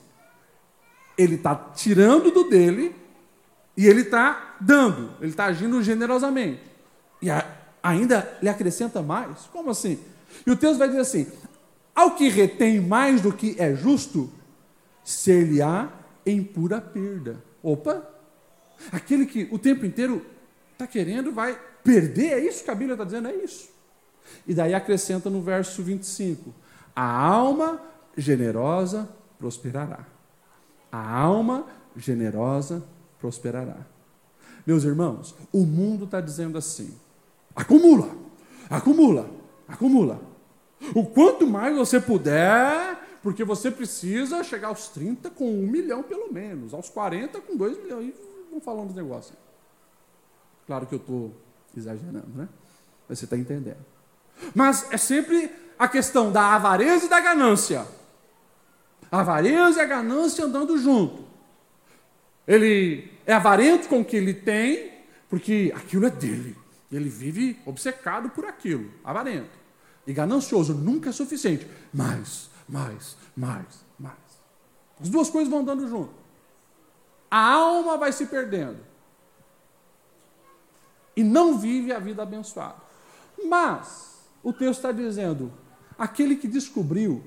Ele está tirando do dele e ele está dando, ele está agindo generosamente. E a, ainda lhe acrescenta mais? Como assim? E o texto vai dizer assim: ao que retém mais do que é justo, ser-lhe-á em pura perda. Opa! Aquele que o tempo inteiro está querendo, vai perder, é isso que a Bíblia está dizendo, é isso. E daí acrescenta no verso 25: a alma generosa prosperará. A alma generosa prosperará. Meus irmãos, o mundo está dizendo assim: acumula, acumula, acumula. O quanto mais você puder, porque você precisa chegar aos 30 com um milhão pelo menos, aos 40 com dois milhões vamos falar uns negócios. Claro que eu estou exagerando, né? Mas você está entendendo. Mas é sempre a questão da avareza e da ganância. A avareza e a ganância andando junto. Ele é avarento com o que ele tem, porque aquilo é dele. Ele vive obcecado por aquilo, avarento. E ganancioso nunca é suficiente. Mais, mais, mais, mais. As duas coisas vão andando junto a alma vai se perdendo. E não vive a vida abençoada. Mas, o texto está dizendo: aquele que descobriu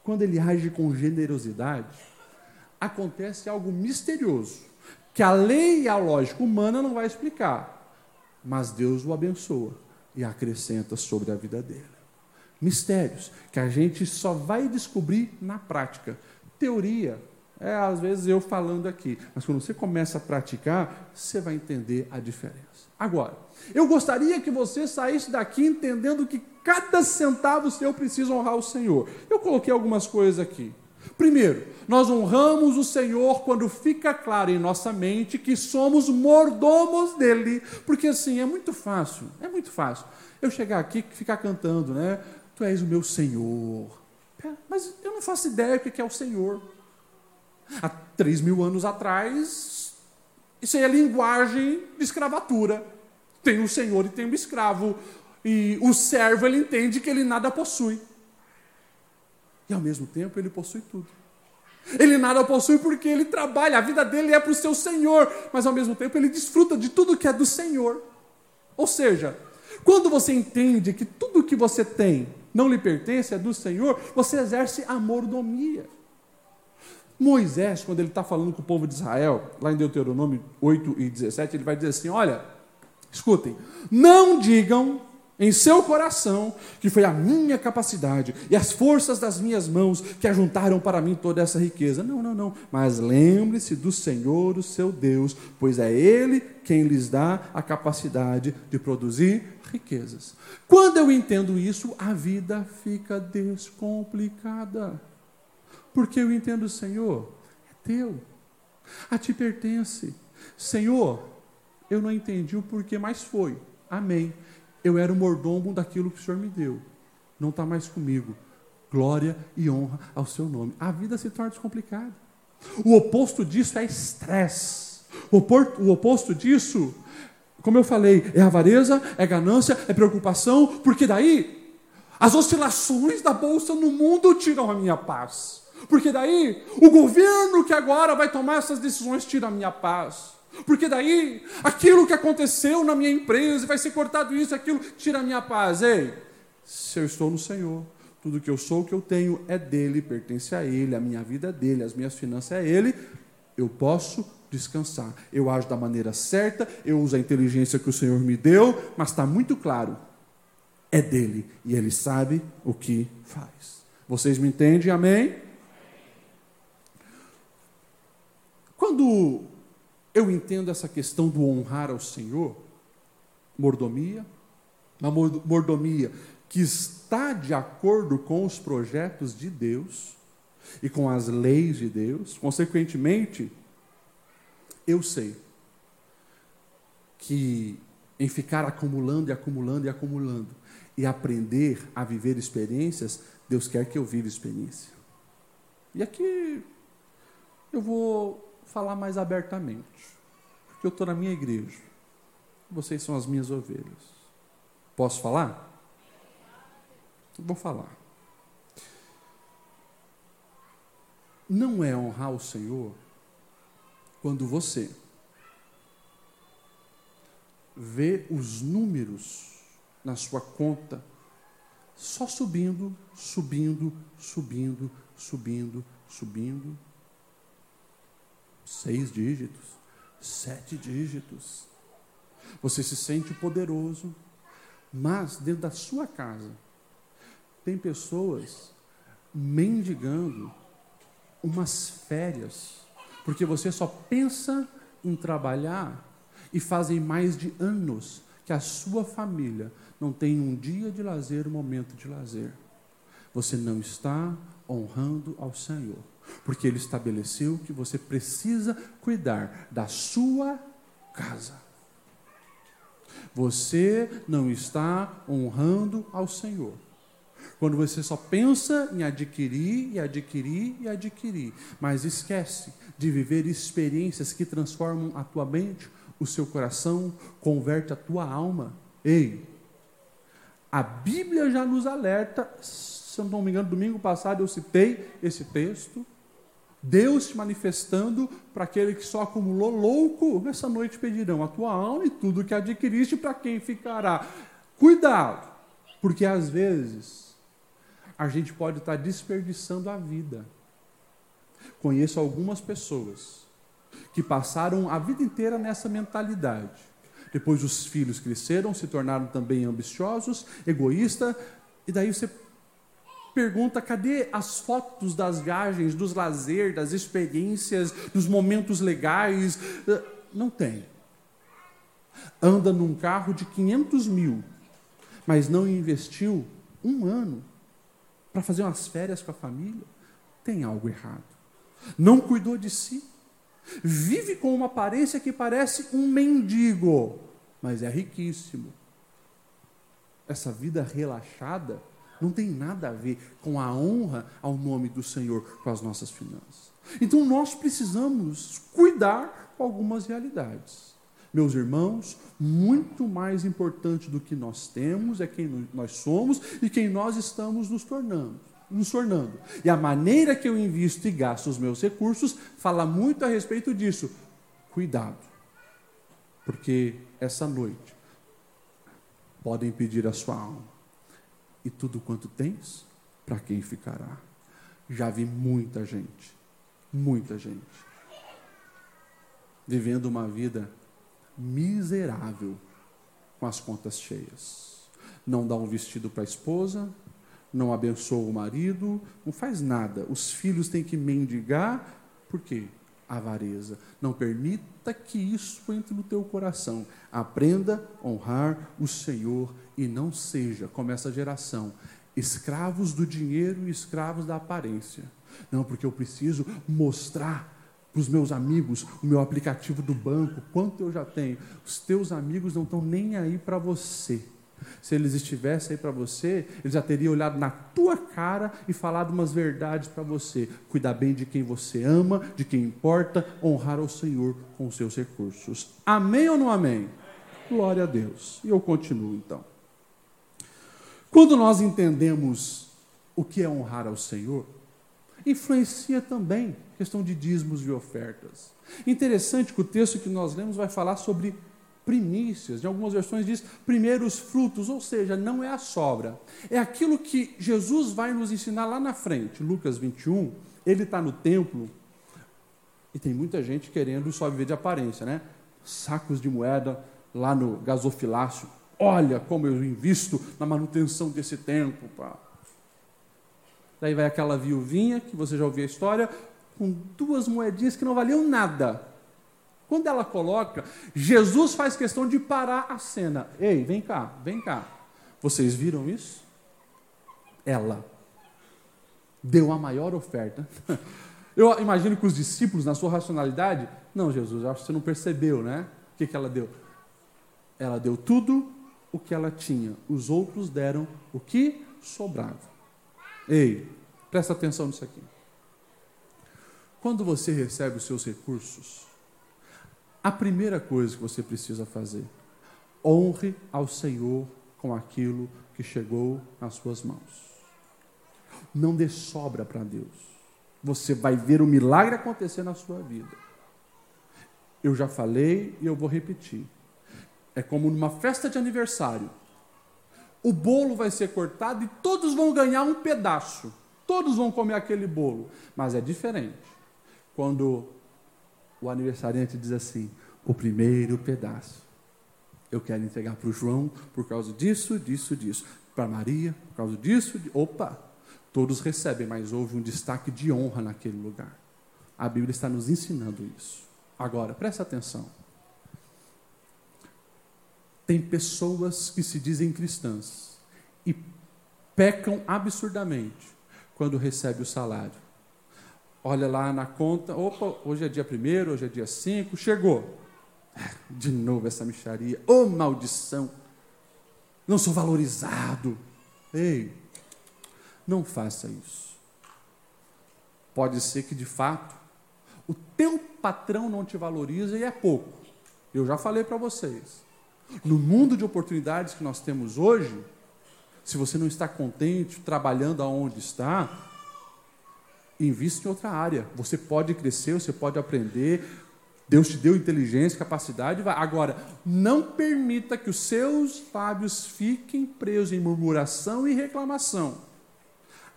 que quando ele age com generosidade, acontece algo misterioso, que a lei e a lógica humana não vai explicar, mas Deus o abençoa e acrescenta sobre a vida dele. Mistérios que a gente só vai descobrir na prática. Teoria, é, às vezes, eu falando aqui. Mas quando você começa a praticar, você vai entender a diferença. Agora, eu gostaria que você saísse daqui entendendo que cada centavo seu precisa honrar o Senhor. Eu coloquei algumas coisas aqui. Primeiro, nós honramos o Senhor quando fica claro em nossa mente que somos mordomos dele. Porque assim, é muito fácil, é muito fácil. Eu chegar aqui e ficar cantando, né? Tu és o meu Senhor. Mas eu não faço ideia do que é o Senhor. Há três mil anos atrás, isso aí é linguagem de escravatura. Tem um senhor e tem um escravo. E o servo ele entende que ele nada possui. E ao mesmo tempo ele possui tudo. Ele nada possui porque ele trabalha, a vida dele é para o seu Senhor, mas ao mesmo tempo ele desfruta de tudo que é do Senhor. Ou seja, quando você entende que tudo que você tem não lhe pertence, é do Senhor, você exerce a mordomia. Moisés, quando ele está falando com o povo de Israel, lá em Deuteronômio 8 e 17, ele vai dizer assim: Olha, escutem, não digam em seu coração que foi a minha capacidade e as forças das minhas mãos que ajuntaram para mim toda essa riqueza. Não, não, não. Mas lembre-se do Senhor, o seu Deus, pois é Ele quem lhes dá a capacidade de produzir riquezas. Quando eu entendo isso, a vida fica descomplicada. Porque eu entendo, Senhor, é teu, a ti pertence. Senhor, eu não entendi o porquê, mas foi. Amém. Eu era o mordomo daquilo que o Senhor me deu. Não está mais comigo. Glória e honra ao seu nome. A vida se torna descomplicada. O oposto disso é estresse. O oposto disso, como eu falei, é avareza, é ganância, é preocupação, porque daí as oscilações da bolsa no mundo tiram a minha paz. Porque daí o governo que agora vai tomar essas decisões tira a minha paz. Porque daí aquilo que aconteceu na minha empresa, vai ser cortado isso, aquilo, tira a minha paz. Ei, se eu estou no Senhor, tudo que eu sou, o que eu tenho é dele, pertence a ele, a minha vida é dele, as minhas finanças é ele, eu posso descansar. Eu ajo da maneira certa, eu uso a inteligência que o Senhor me deu, mas está muito claro, é dele e ele sabe o que faz. Vocês me entendem? Amém? Quando eu entendo essa questão do honrar ao Senhor, mordomia, uma mordomia que está de acordo com os projetos de Deus e com as leis de Deus, consequentemente, eu sei que em ficar acumulando e acumulando e acumulando e aprender a viver experiências, Deus quer que eu viva experiência. E aqui eu vou falar mais abertamente, porque eu estou na minha igreja, vocês são as minhas ovelhas. Posso falar? Vou falar. Não é honrar o Senhor quando você vê os números na sua conta só subindo, subindo, subindo, subindo, subindo. Seis dígitos, sete dígitos. Você se sente poderoso, mas dentro da sua casa tem pessoas mendigando umas férias, porque você só pensa em trabalhar e fazem mais de anos que a sua família não tem um dia de lazer, um momento de lazer. Você não está honrando ao Senhor, porque Ele estabeleceu que você precisa cuidar da sua casa. Você não está honrando ao Senhor. Quando você só pensa em adquirir e adquirir e adquirir, mas esquece de viver experiências que transformam a tua mente, o seu coração, converte a tua alma. Ei, a Bíblia já nos alerta, se eu não me engano, domingo passado eu citei esse texto. Deus te manifestando para aquele que só acumulou louco, nessa noite pedirão a tua alma e tudo que adquiriste para quem ficará. Cuidado, porque às vezes a gente pode estar desperdiçando a vida. Conheço algumas pessoas que passaram a vida inteira nessa mentalidade. Depois os filhos cresceram, se tornaram também ambiciosos, egoístas, e daí você pergunta: cadê as fotos das viagens, dos lazer, das experiências, dos momentos legais? Eh, não tem. Anda num carro de 500 mil, mas não investiu um ano para fazer umas férias com a família. Tem algo errado. Não cuidou de si Vive com uma aparência que parece um mendigo, mas é riquíssimo. Essa vida relaxada não tem nada a ver com a honra ao nome do Senhor com as nossas finanças. Então nós precisamos cuidar com algumas realidades. Meus irmãos, muito mais importante do que nós temos é quem nós somos e quem nós estamos nos tornando nos tornando. E a maneira que eu invisto e gasto os meus recursos fala muito a respeito disso. Cuidado, porque essa noite podem pedir a sua alma. E tudo quanto tens, para quem ficará? Já vi muita gente, muita gente, vivendo uma vida miserável com as contas cheias. Não dá um vestido para a esposa, não abençoa o marido, não faz nada. Os filhos têm que mendigar, por quê? Avareza. Não permita que isso entre no teu coração. Aprenda a honrar o Senhor e não seja, como essa geração, escravos do dinheiro e escravos da aparência. Não, porque eu preciso mostrar para os meus amigos o meu aplicativo do banco, quanto eu já tenho. Os teus amigos não estão nem aí para você. Se eles estivessem aí para você, eles já teriam olhado na tua cara e falado umas verdades para você. Cuidar bem de quem você ama, de quem importa, honrar ao Senhor com os seus recursos. Amém ou não amém? Glória a Deus. E eu continuo então. Quando nós entendemos o que é honrar ao Senhor, influencia também a questão de dízimos e ofertas. Interessante que o texto que nós lemos vai falar sobre primícias, em algumas versões diz primeiros frutos, ou seja, não é a sobra. É aquilo que Jesus vai nos ensinar lá na frente. Lucas 21, ele está no templo e tem muita gente querendo só viver de aparência, né? Sacos de moeda lá no gasofilácio. Olha como eu invisto na manutenção desse templo. Pá. Daí vai aquela viuvinha, que você já ouviu a história, com duas moedinhas que não valiam nada. Quando ela coloca, Jesus faz questão de parar a cena. Ei, vem cá, vem cá. Vocês viram isso? Ela deu a maior oferta. Eu imagino que os discípulos, na sua racionalidade, não, Jesus, acho que você não percebeu, né? O que, que ela deu? Ela deu tudo o que ela tinha, os outros deram o que sobrava. Ei, presta atenção nisso aqui. Quando você recebe os seus recursos, a primeira coisa que você precisa fazer, honre ao Senhor com aquilo que chegou nas suas mãos. Não dê sobra para Deus. Você vai ver o milagre acontecer na sua vida. Eu já falei e eu vou repetir. É como numa festa de aniversário. O bolo vai ser cortado e todos vão ganhar um pedaço. Todos vão comer aquele bolo. Mas é diferente. Quando o aniversariante diz assim: o primeiro pedaço. Eu quero entregar para o João por causa disso, disso, disso. Para Maria, por causa disso. Opa! Todos recebem, mas houve um destaque de honra naquele lugar. A Bíblia está nos ensinando isso. Agora, presta atenção. Tem pessoas que se dizem cristãs e pecam absurdamente quando recebe o salário. Olha lá na conta, opa, hoje é dia primeiro, hoje é dia cinco, chegou. De novo essa micharia, ô oh, maldição, não sou valorizado. Ei, não faça isso. Pode ser que de fato o teu patrão não te valoriza e é pouco. Eu já falei para vocês. No mundo de oportunidades que nós temos hoje, se você não está contente trabalhando aonde está, invista em outra área. Você pode crescer, você pode aprender. Deus te deu inteligência, capacidade. Agora, não permita que os seus lábios fiquem presos em murmuração e reclamação.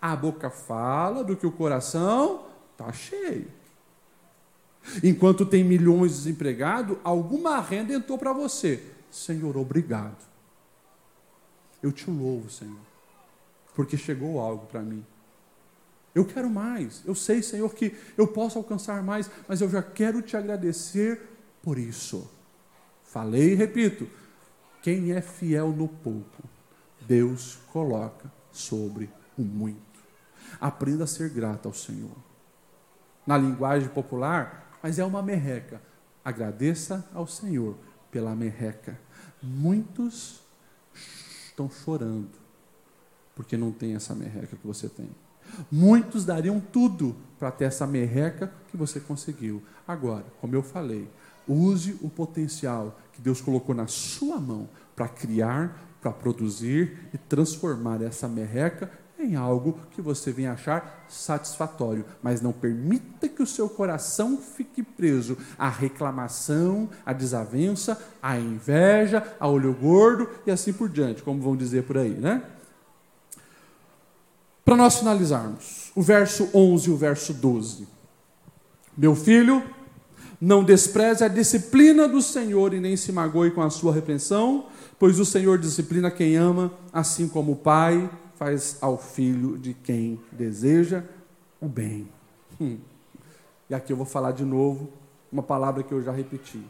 A boca fala do que o coração está cheio. Enquanto tem milhões de desempregados, alguma renda entrou para você. Senhor, obrigado. Eu te louvo, Senhor, porque chegou algo para mim. Eu quero mais. Eu sei, Senhor, que eu posso alcançar mais, mas eu já quero te agradecer por isso. Falei e repito: quem é fiel no pouco, Deus coloca sobre o muito. Aprenda a ser grato ao Senhor. Na linguagem popular, mas é uma merreca. Agradeça ao Senhor pela merreca. Muitos estão chorando porque não tem essa merreca que você tem. Muitos dariam tudo para ter essa merreca que você conseguiu. Agora, como eu falei, use o potencial que Deus colocou na sua mão para criar, para produzir e transformar essa merreca em algo que você venha achar satisfatório, mas não permita que o seu coração fique preso à reclamação, à desavença, à inveja, ao olho gordo e assim por diante, como vão dizer por aí, né? Para nós finalizarmos, o verso 11 e o verso 12. Meu filho, não despreze a disciplina do Senhor e nem se magoe com a sua repreensão, pois o Senhor disciplina quem ama, assim como o Pai faz ao filho de quem deseja o bem. Hum. E aqui eu vou falar de novo uma palavra que eu já repeti.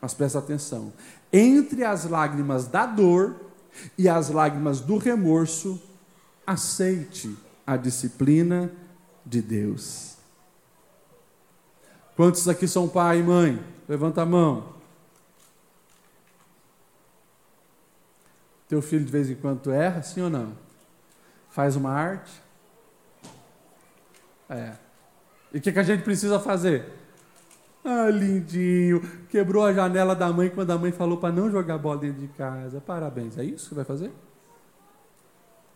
Mas presta atenção. Entre as lágrimas da dor e as lágrimas do remorso, aceite a disciplina de Deus. Quantos aqui são pai e mãe? Levanta a mão. Teu filho de vez em quando erra, sim ou não? Faz uma arte. É. E o que, que a gente precisa fazer? Ah, lindinho, quebrou a janela da mãe quando a mãe falou para não jogar bola dentro de casa. Parabéns. É isso que vai fazer?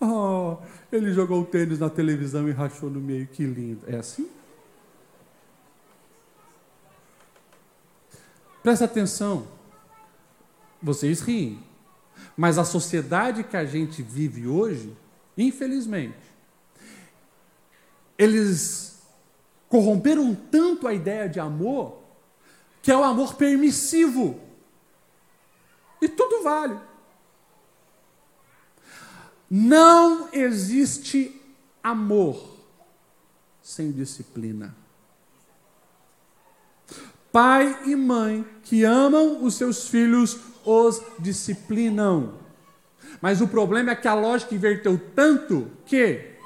Oh, ele jogou o tênis na televisão e rachou no meio. Que lindo. É assim? Presta atenção. Vocês riem. Mas a sociedade que a gente vive hoje Infelizmente. Eles corromperam tanto a ideia de amor, que é o amor permissivo. E tudo vale. Não existe amor sem disciplina. Pai e mãe que amam os seus filhos os disciplinam. Mas o problema é que a lógica inverteu tanto que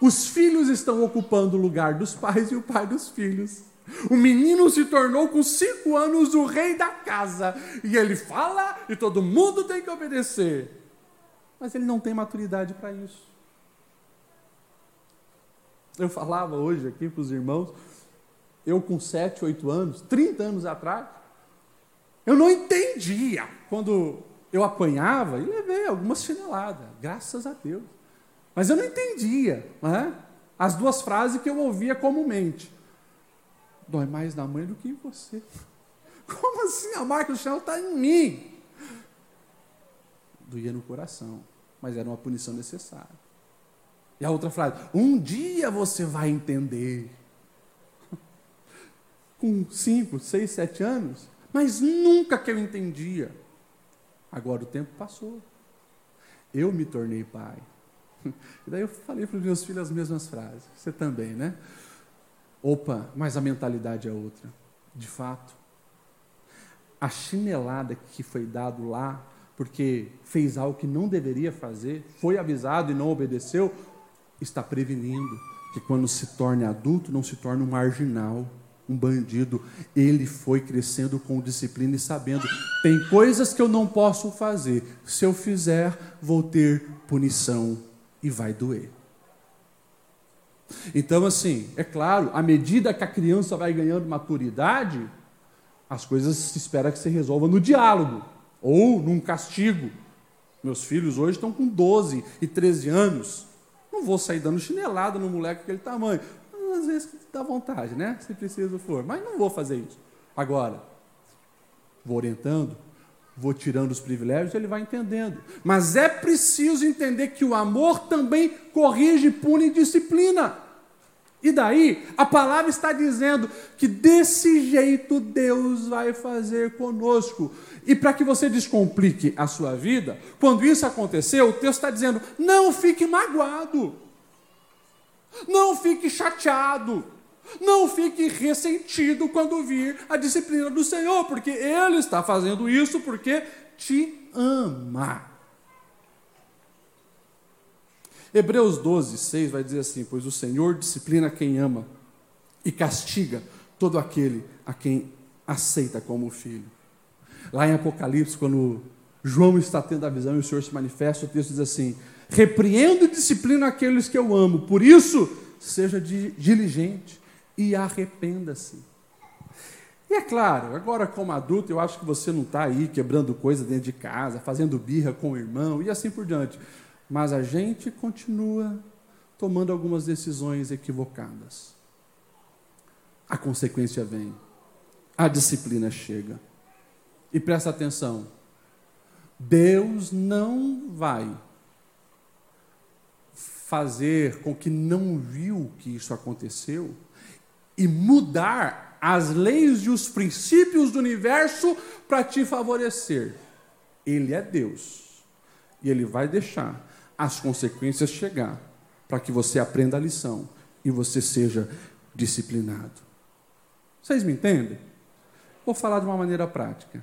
os filhos estão ocupando o lugar dos pais e o pai dos filhos. O menino se tornou com cinco anos o rei da casa. E ele fala e todo mundo tem que obedecer. Mas ele não tem maturidade para isso. Eu falava hoje aqui para os irmãos, eu com sete, oito anos, 30 anos atrás, eu não entendia quando eu apanhava e levei algumas chineladas, graças a Deus. Mas eu não entendia né? as duas frases que eu ouvia comumente. Dói mais na mãe do que em você. Como assim? A marca do chinelo está em mim. Doía no coração, mas era uma punição necessária. E a outra frase: Um dia você vai entender. Com cinco, seis, sete anos, mas nunca que eu entendia. Agora o tempo passou. Eu me tornei pai. E daí eu falei para os meus filhos as mesmas frases. Você também, né? Opa, mas a mentalidade é outra. De fato. A chinelada que foi dado lá, porque fez algo que não deveria fazer, foi avisado e não obedeceu, está prevenindo que quando se torne adulto, não se torne um marginal, um bandido. Ele foi crescendo com disciplina e sabendo: tem coisas que eu não posso fazer. Se eu fizer, vou ter punição e vai doer. Então, assim, é claro, à medida que a criança vai ganhando maturidade, as coisas se espera que se resolvam no diálogo ou num castigo. Meus filhos hoje estão com 12 e 13 anos. Não vou sair dando chinelada no moleque daquele tamanho. Às vezes dá vontade, né? Se preciso for. Mas não vou fazer isso. Agora, vou orientando, vou tirando os privilégios, ele vai entendendo. Mas é preciso entender que o amor também corrige, pune e disciplina. E daí, a palavra está dizendo que desse jeito Deus vai fazer conosco. E para que você descomplique a sua vida, quando isso aconteceu, o texto está dizendo: não fique magoado, não fique chateado, não fique ressentido quando vir a disciplina do Senhor, porque Ele está fazendo isso porque te ama. Hebreus 12, 6 vai dizer assim: Pois o Senhor disciplina quem ama e castiga todo aquele a quem aceita como filho. Lá em Apocalipse, quando João está tendo a visão e o Senhor se manifesta, o texto diz assim: Repreendo e disciplino aqueles que eu amo, por isso seja diligente e arrependa-se. E é claro, agora como adulto, eu acho que você não está aí quebrando coisa dentro de casa, fazendo birra com o irmão e assim por diante. Mas a gente continua tomando algumas decisões equivocadas. A consequência vem, a disciplina chega. E presta atenção: Deus não vai fazer com que não viu que isso aconteceu e mudar as leis e os princípios do universo para te favorecer. Ele é Deus. E ele vai deixar as consequências chegar para que você aprenda a lição e você seja disciplinado. Vocês me entendem? Vou falar de uma maneira prática.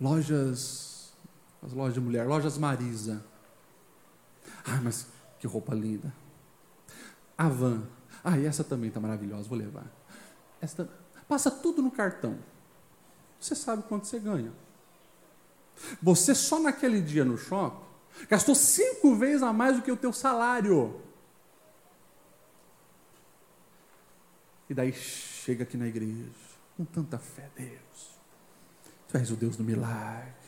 Lojas, as lojas de mulher, lojas Marisa. Ah, mas que roupa linda. A van. Ah, e essa também está maravilhosa, vou levar. Esta, passa tudo no cartão. Você sabe quanto você ganha. Você só naquele dia no shopping gastou cinco vezes a mais do que o teu salário. E daí chega aqui na igreja com tanta fé, Deus. Tu és o Deus do milagre.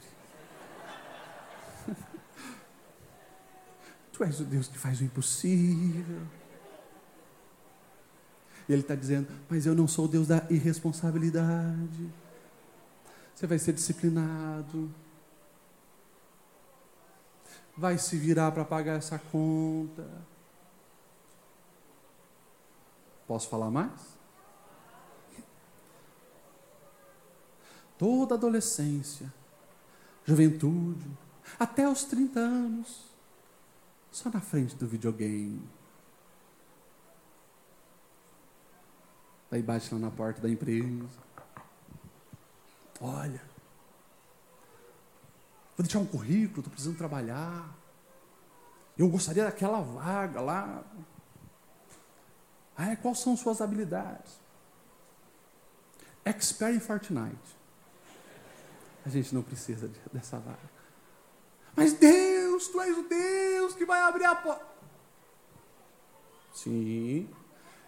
Tu és o Deus que faz o impossível. E ele está dizendo: Mas eu não sou o Deus da irresponsabilidade. Você vai ser disciplinado. Vai se virar para pagar essa conta. Posso falar mais? Toda adolescência, juventude, até os 30 anos, só na frente do videogame Daí bate lá na porta da empresa. Olha, vou deixar um currículo, estou precisando trabalhar. Eu gostaria daquela vaga lá. Ah, é, quais são suas habilidades? Expert em Fortnite. A gente não precisa dessa vaga. Mas Deus, tu és o Deus que vai abrir a porta. Sim,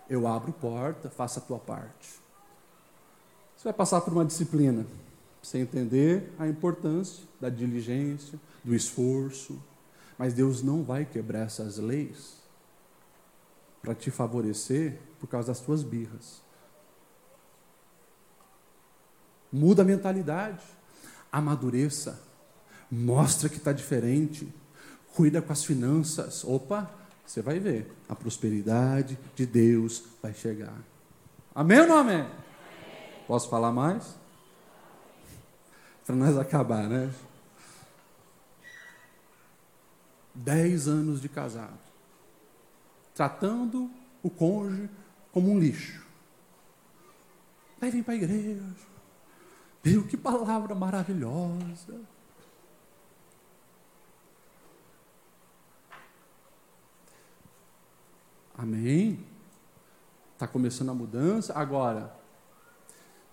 eu abro porta, faça a tua parte. Você vai passar por uma disciplina, você entender a importância da diligência, do esforço, mas Deus não vai quebrar essas leis para te favorecer por causa das tuas birras. Muda a mentalidade, amadureça, mostra que está diferente, cuida com as finanças. Opa, você vai ver, a prosperidade de Deus vai chegar. Amém ou não amém? Posso falar mais? Para nós acabar, né? Dez anos de casado, tratando o cônjuge como um lixo. Aí vem para a igreja. Meu, que palavra maravilhosa. Amém? Está começando a mudança. Agora,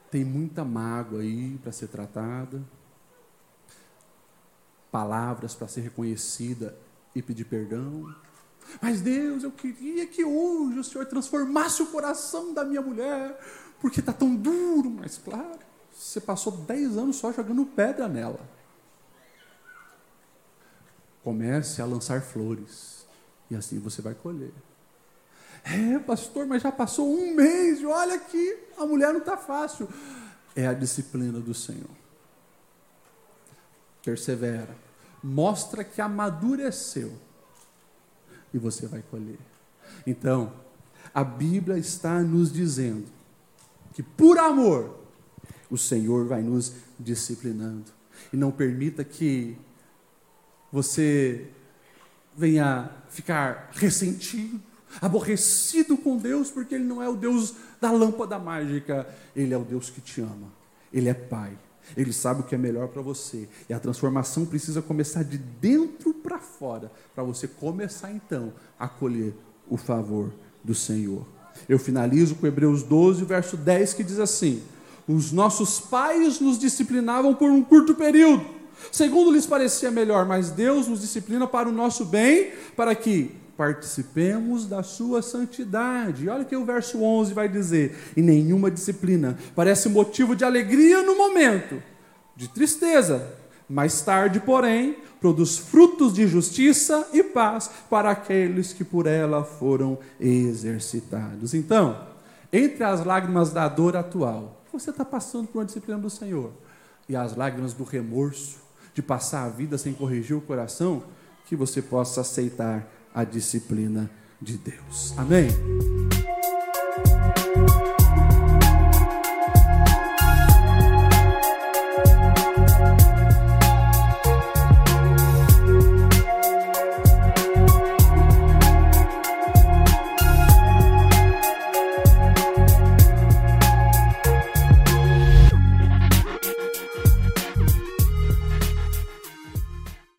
tem muita mágoa aí para ser tratada, palavras para ser reconhecida e pedir perdão. Mas Deus, eu queria que hoje o Senhor transformasse o coração da minha mulher, porque está tão duro. Mas claro, você passou dez anos só jogando pedra nela. Comece a lançar flores, e assim você vai colher. É, pastor, mas já passou um mês, olha aqui, a mulher não está fácil. É a disciplina do Senhor. Persevera. Mostra que amadureceu. E você vai colher. Então, a Bíblia está nos dizendo que por amor, o Senhor vai nos disciplinando. E não permita que você venha ficar ressentido, aborrecido com Deus, porque Ele não é o Deus da lâmpada mágica, Ele é o Deus que te ama, Ele é Pai, Ele sabe o que é melhor para você, e a transformação precisa começar de dentro para fora, para você começar então a colher o favor do Senhor. Eu finalizo com Hebreus 12, verso 10, que diz assim: Os nossos pais nos disciplinavam por um curto período, segundo lhes parecia melhor, mas Deus nos disciplina para o nosso bem, para que participemos da sua santidade. Olha que o verso 11 vai dizer: E nenhuma disciplina parece motivo de alegria no momento, de tristeza. Mais tarde, porém, produz frutos de justiça e paz para aqueles que por ela foram exercitados. Então, entre as lágrimas da dor atual, você está passando por uma disciplina do Senhor, e as lágrimas do remorso, de passar a vida sem corrigir o coração, que você possa aceitar a disciplina de Deus. Amém?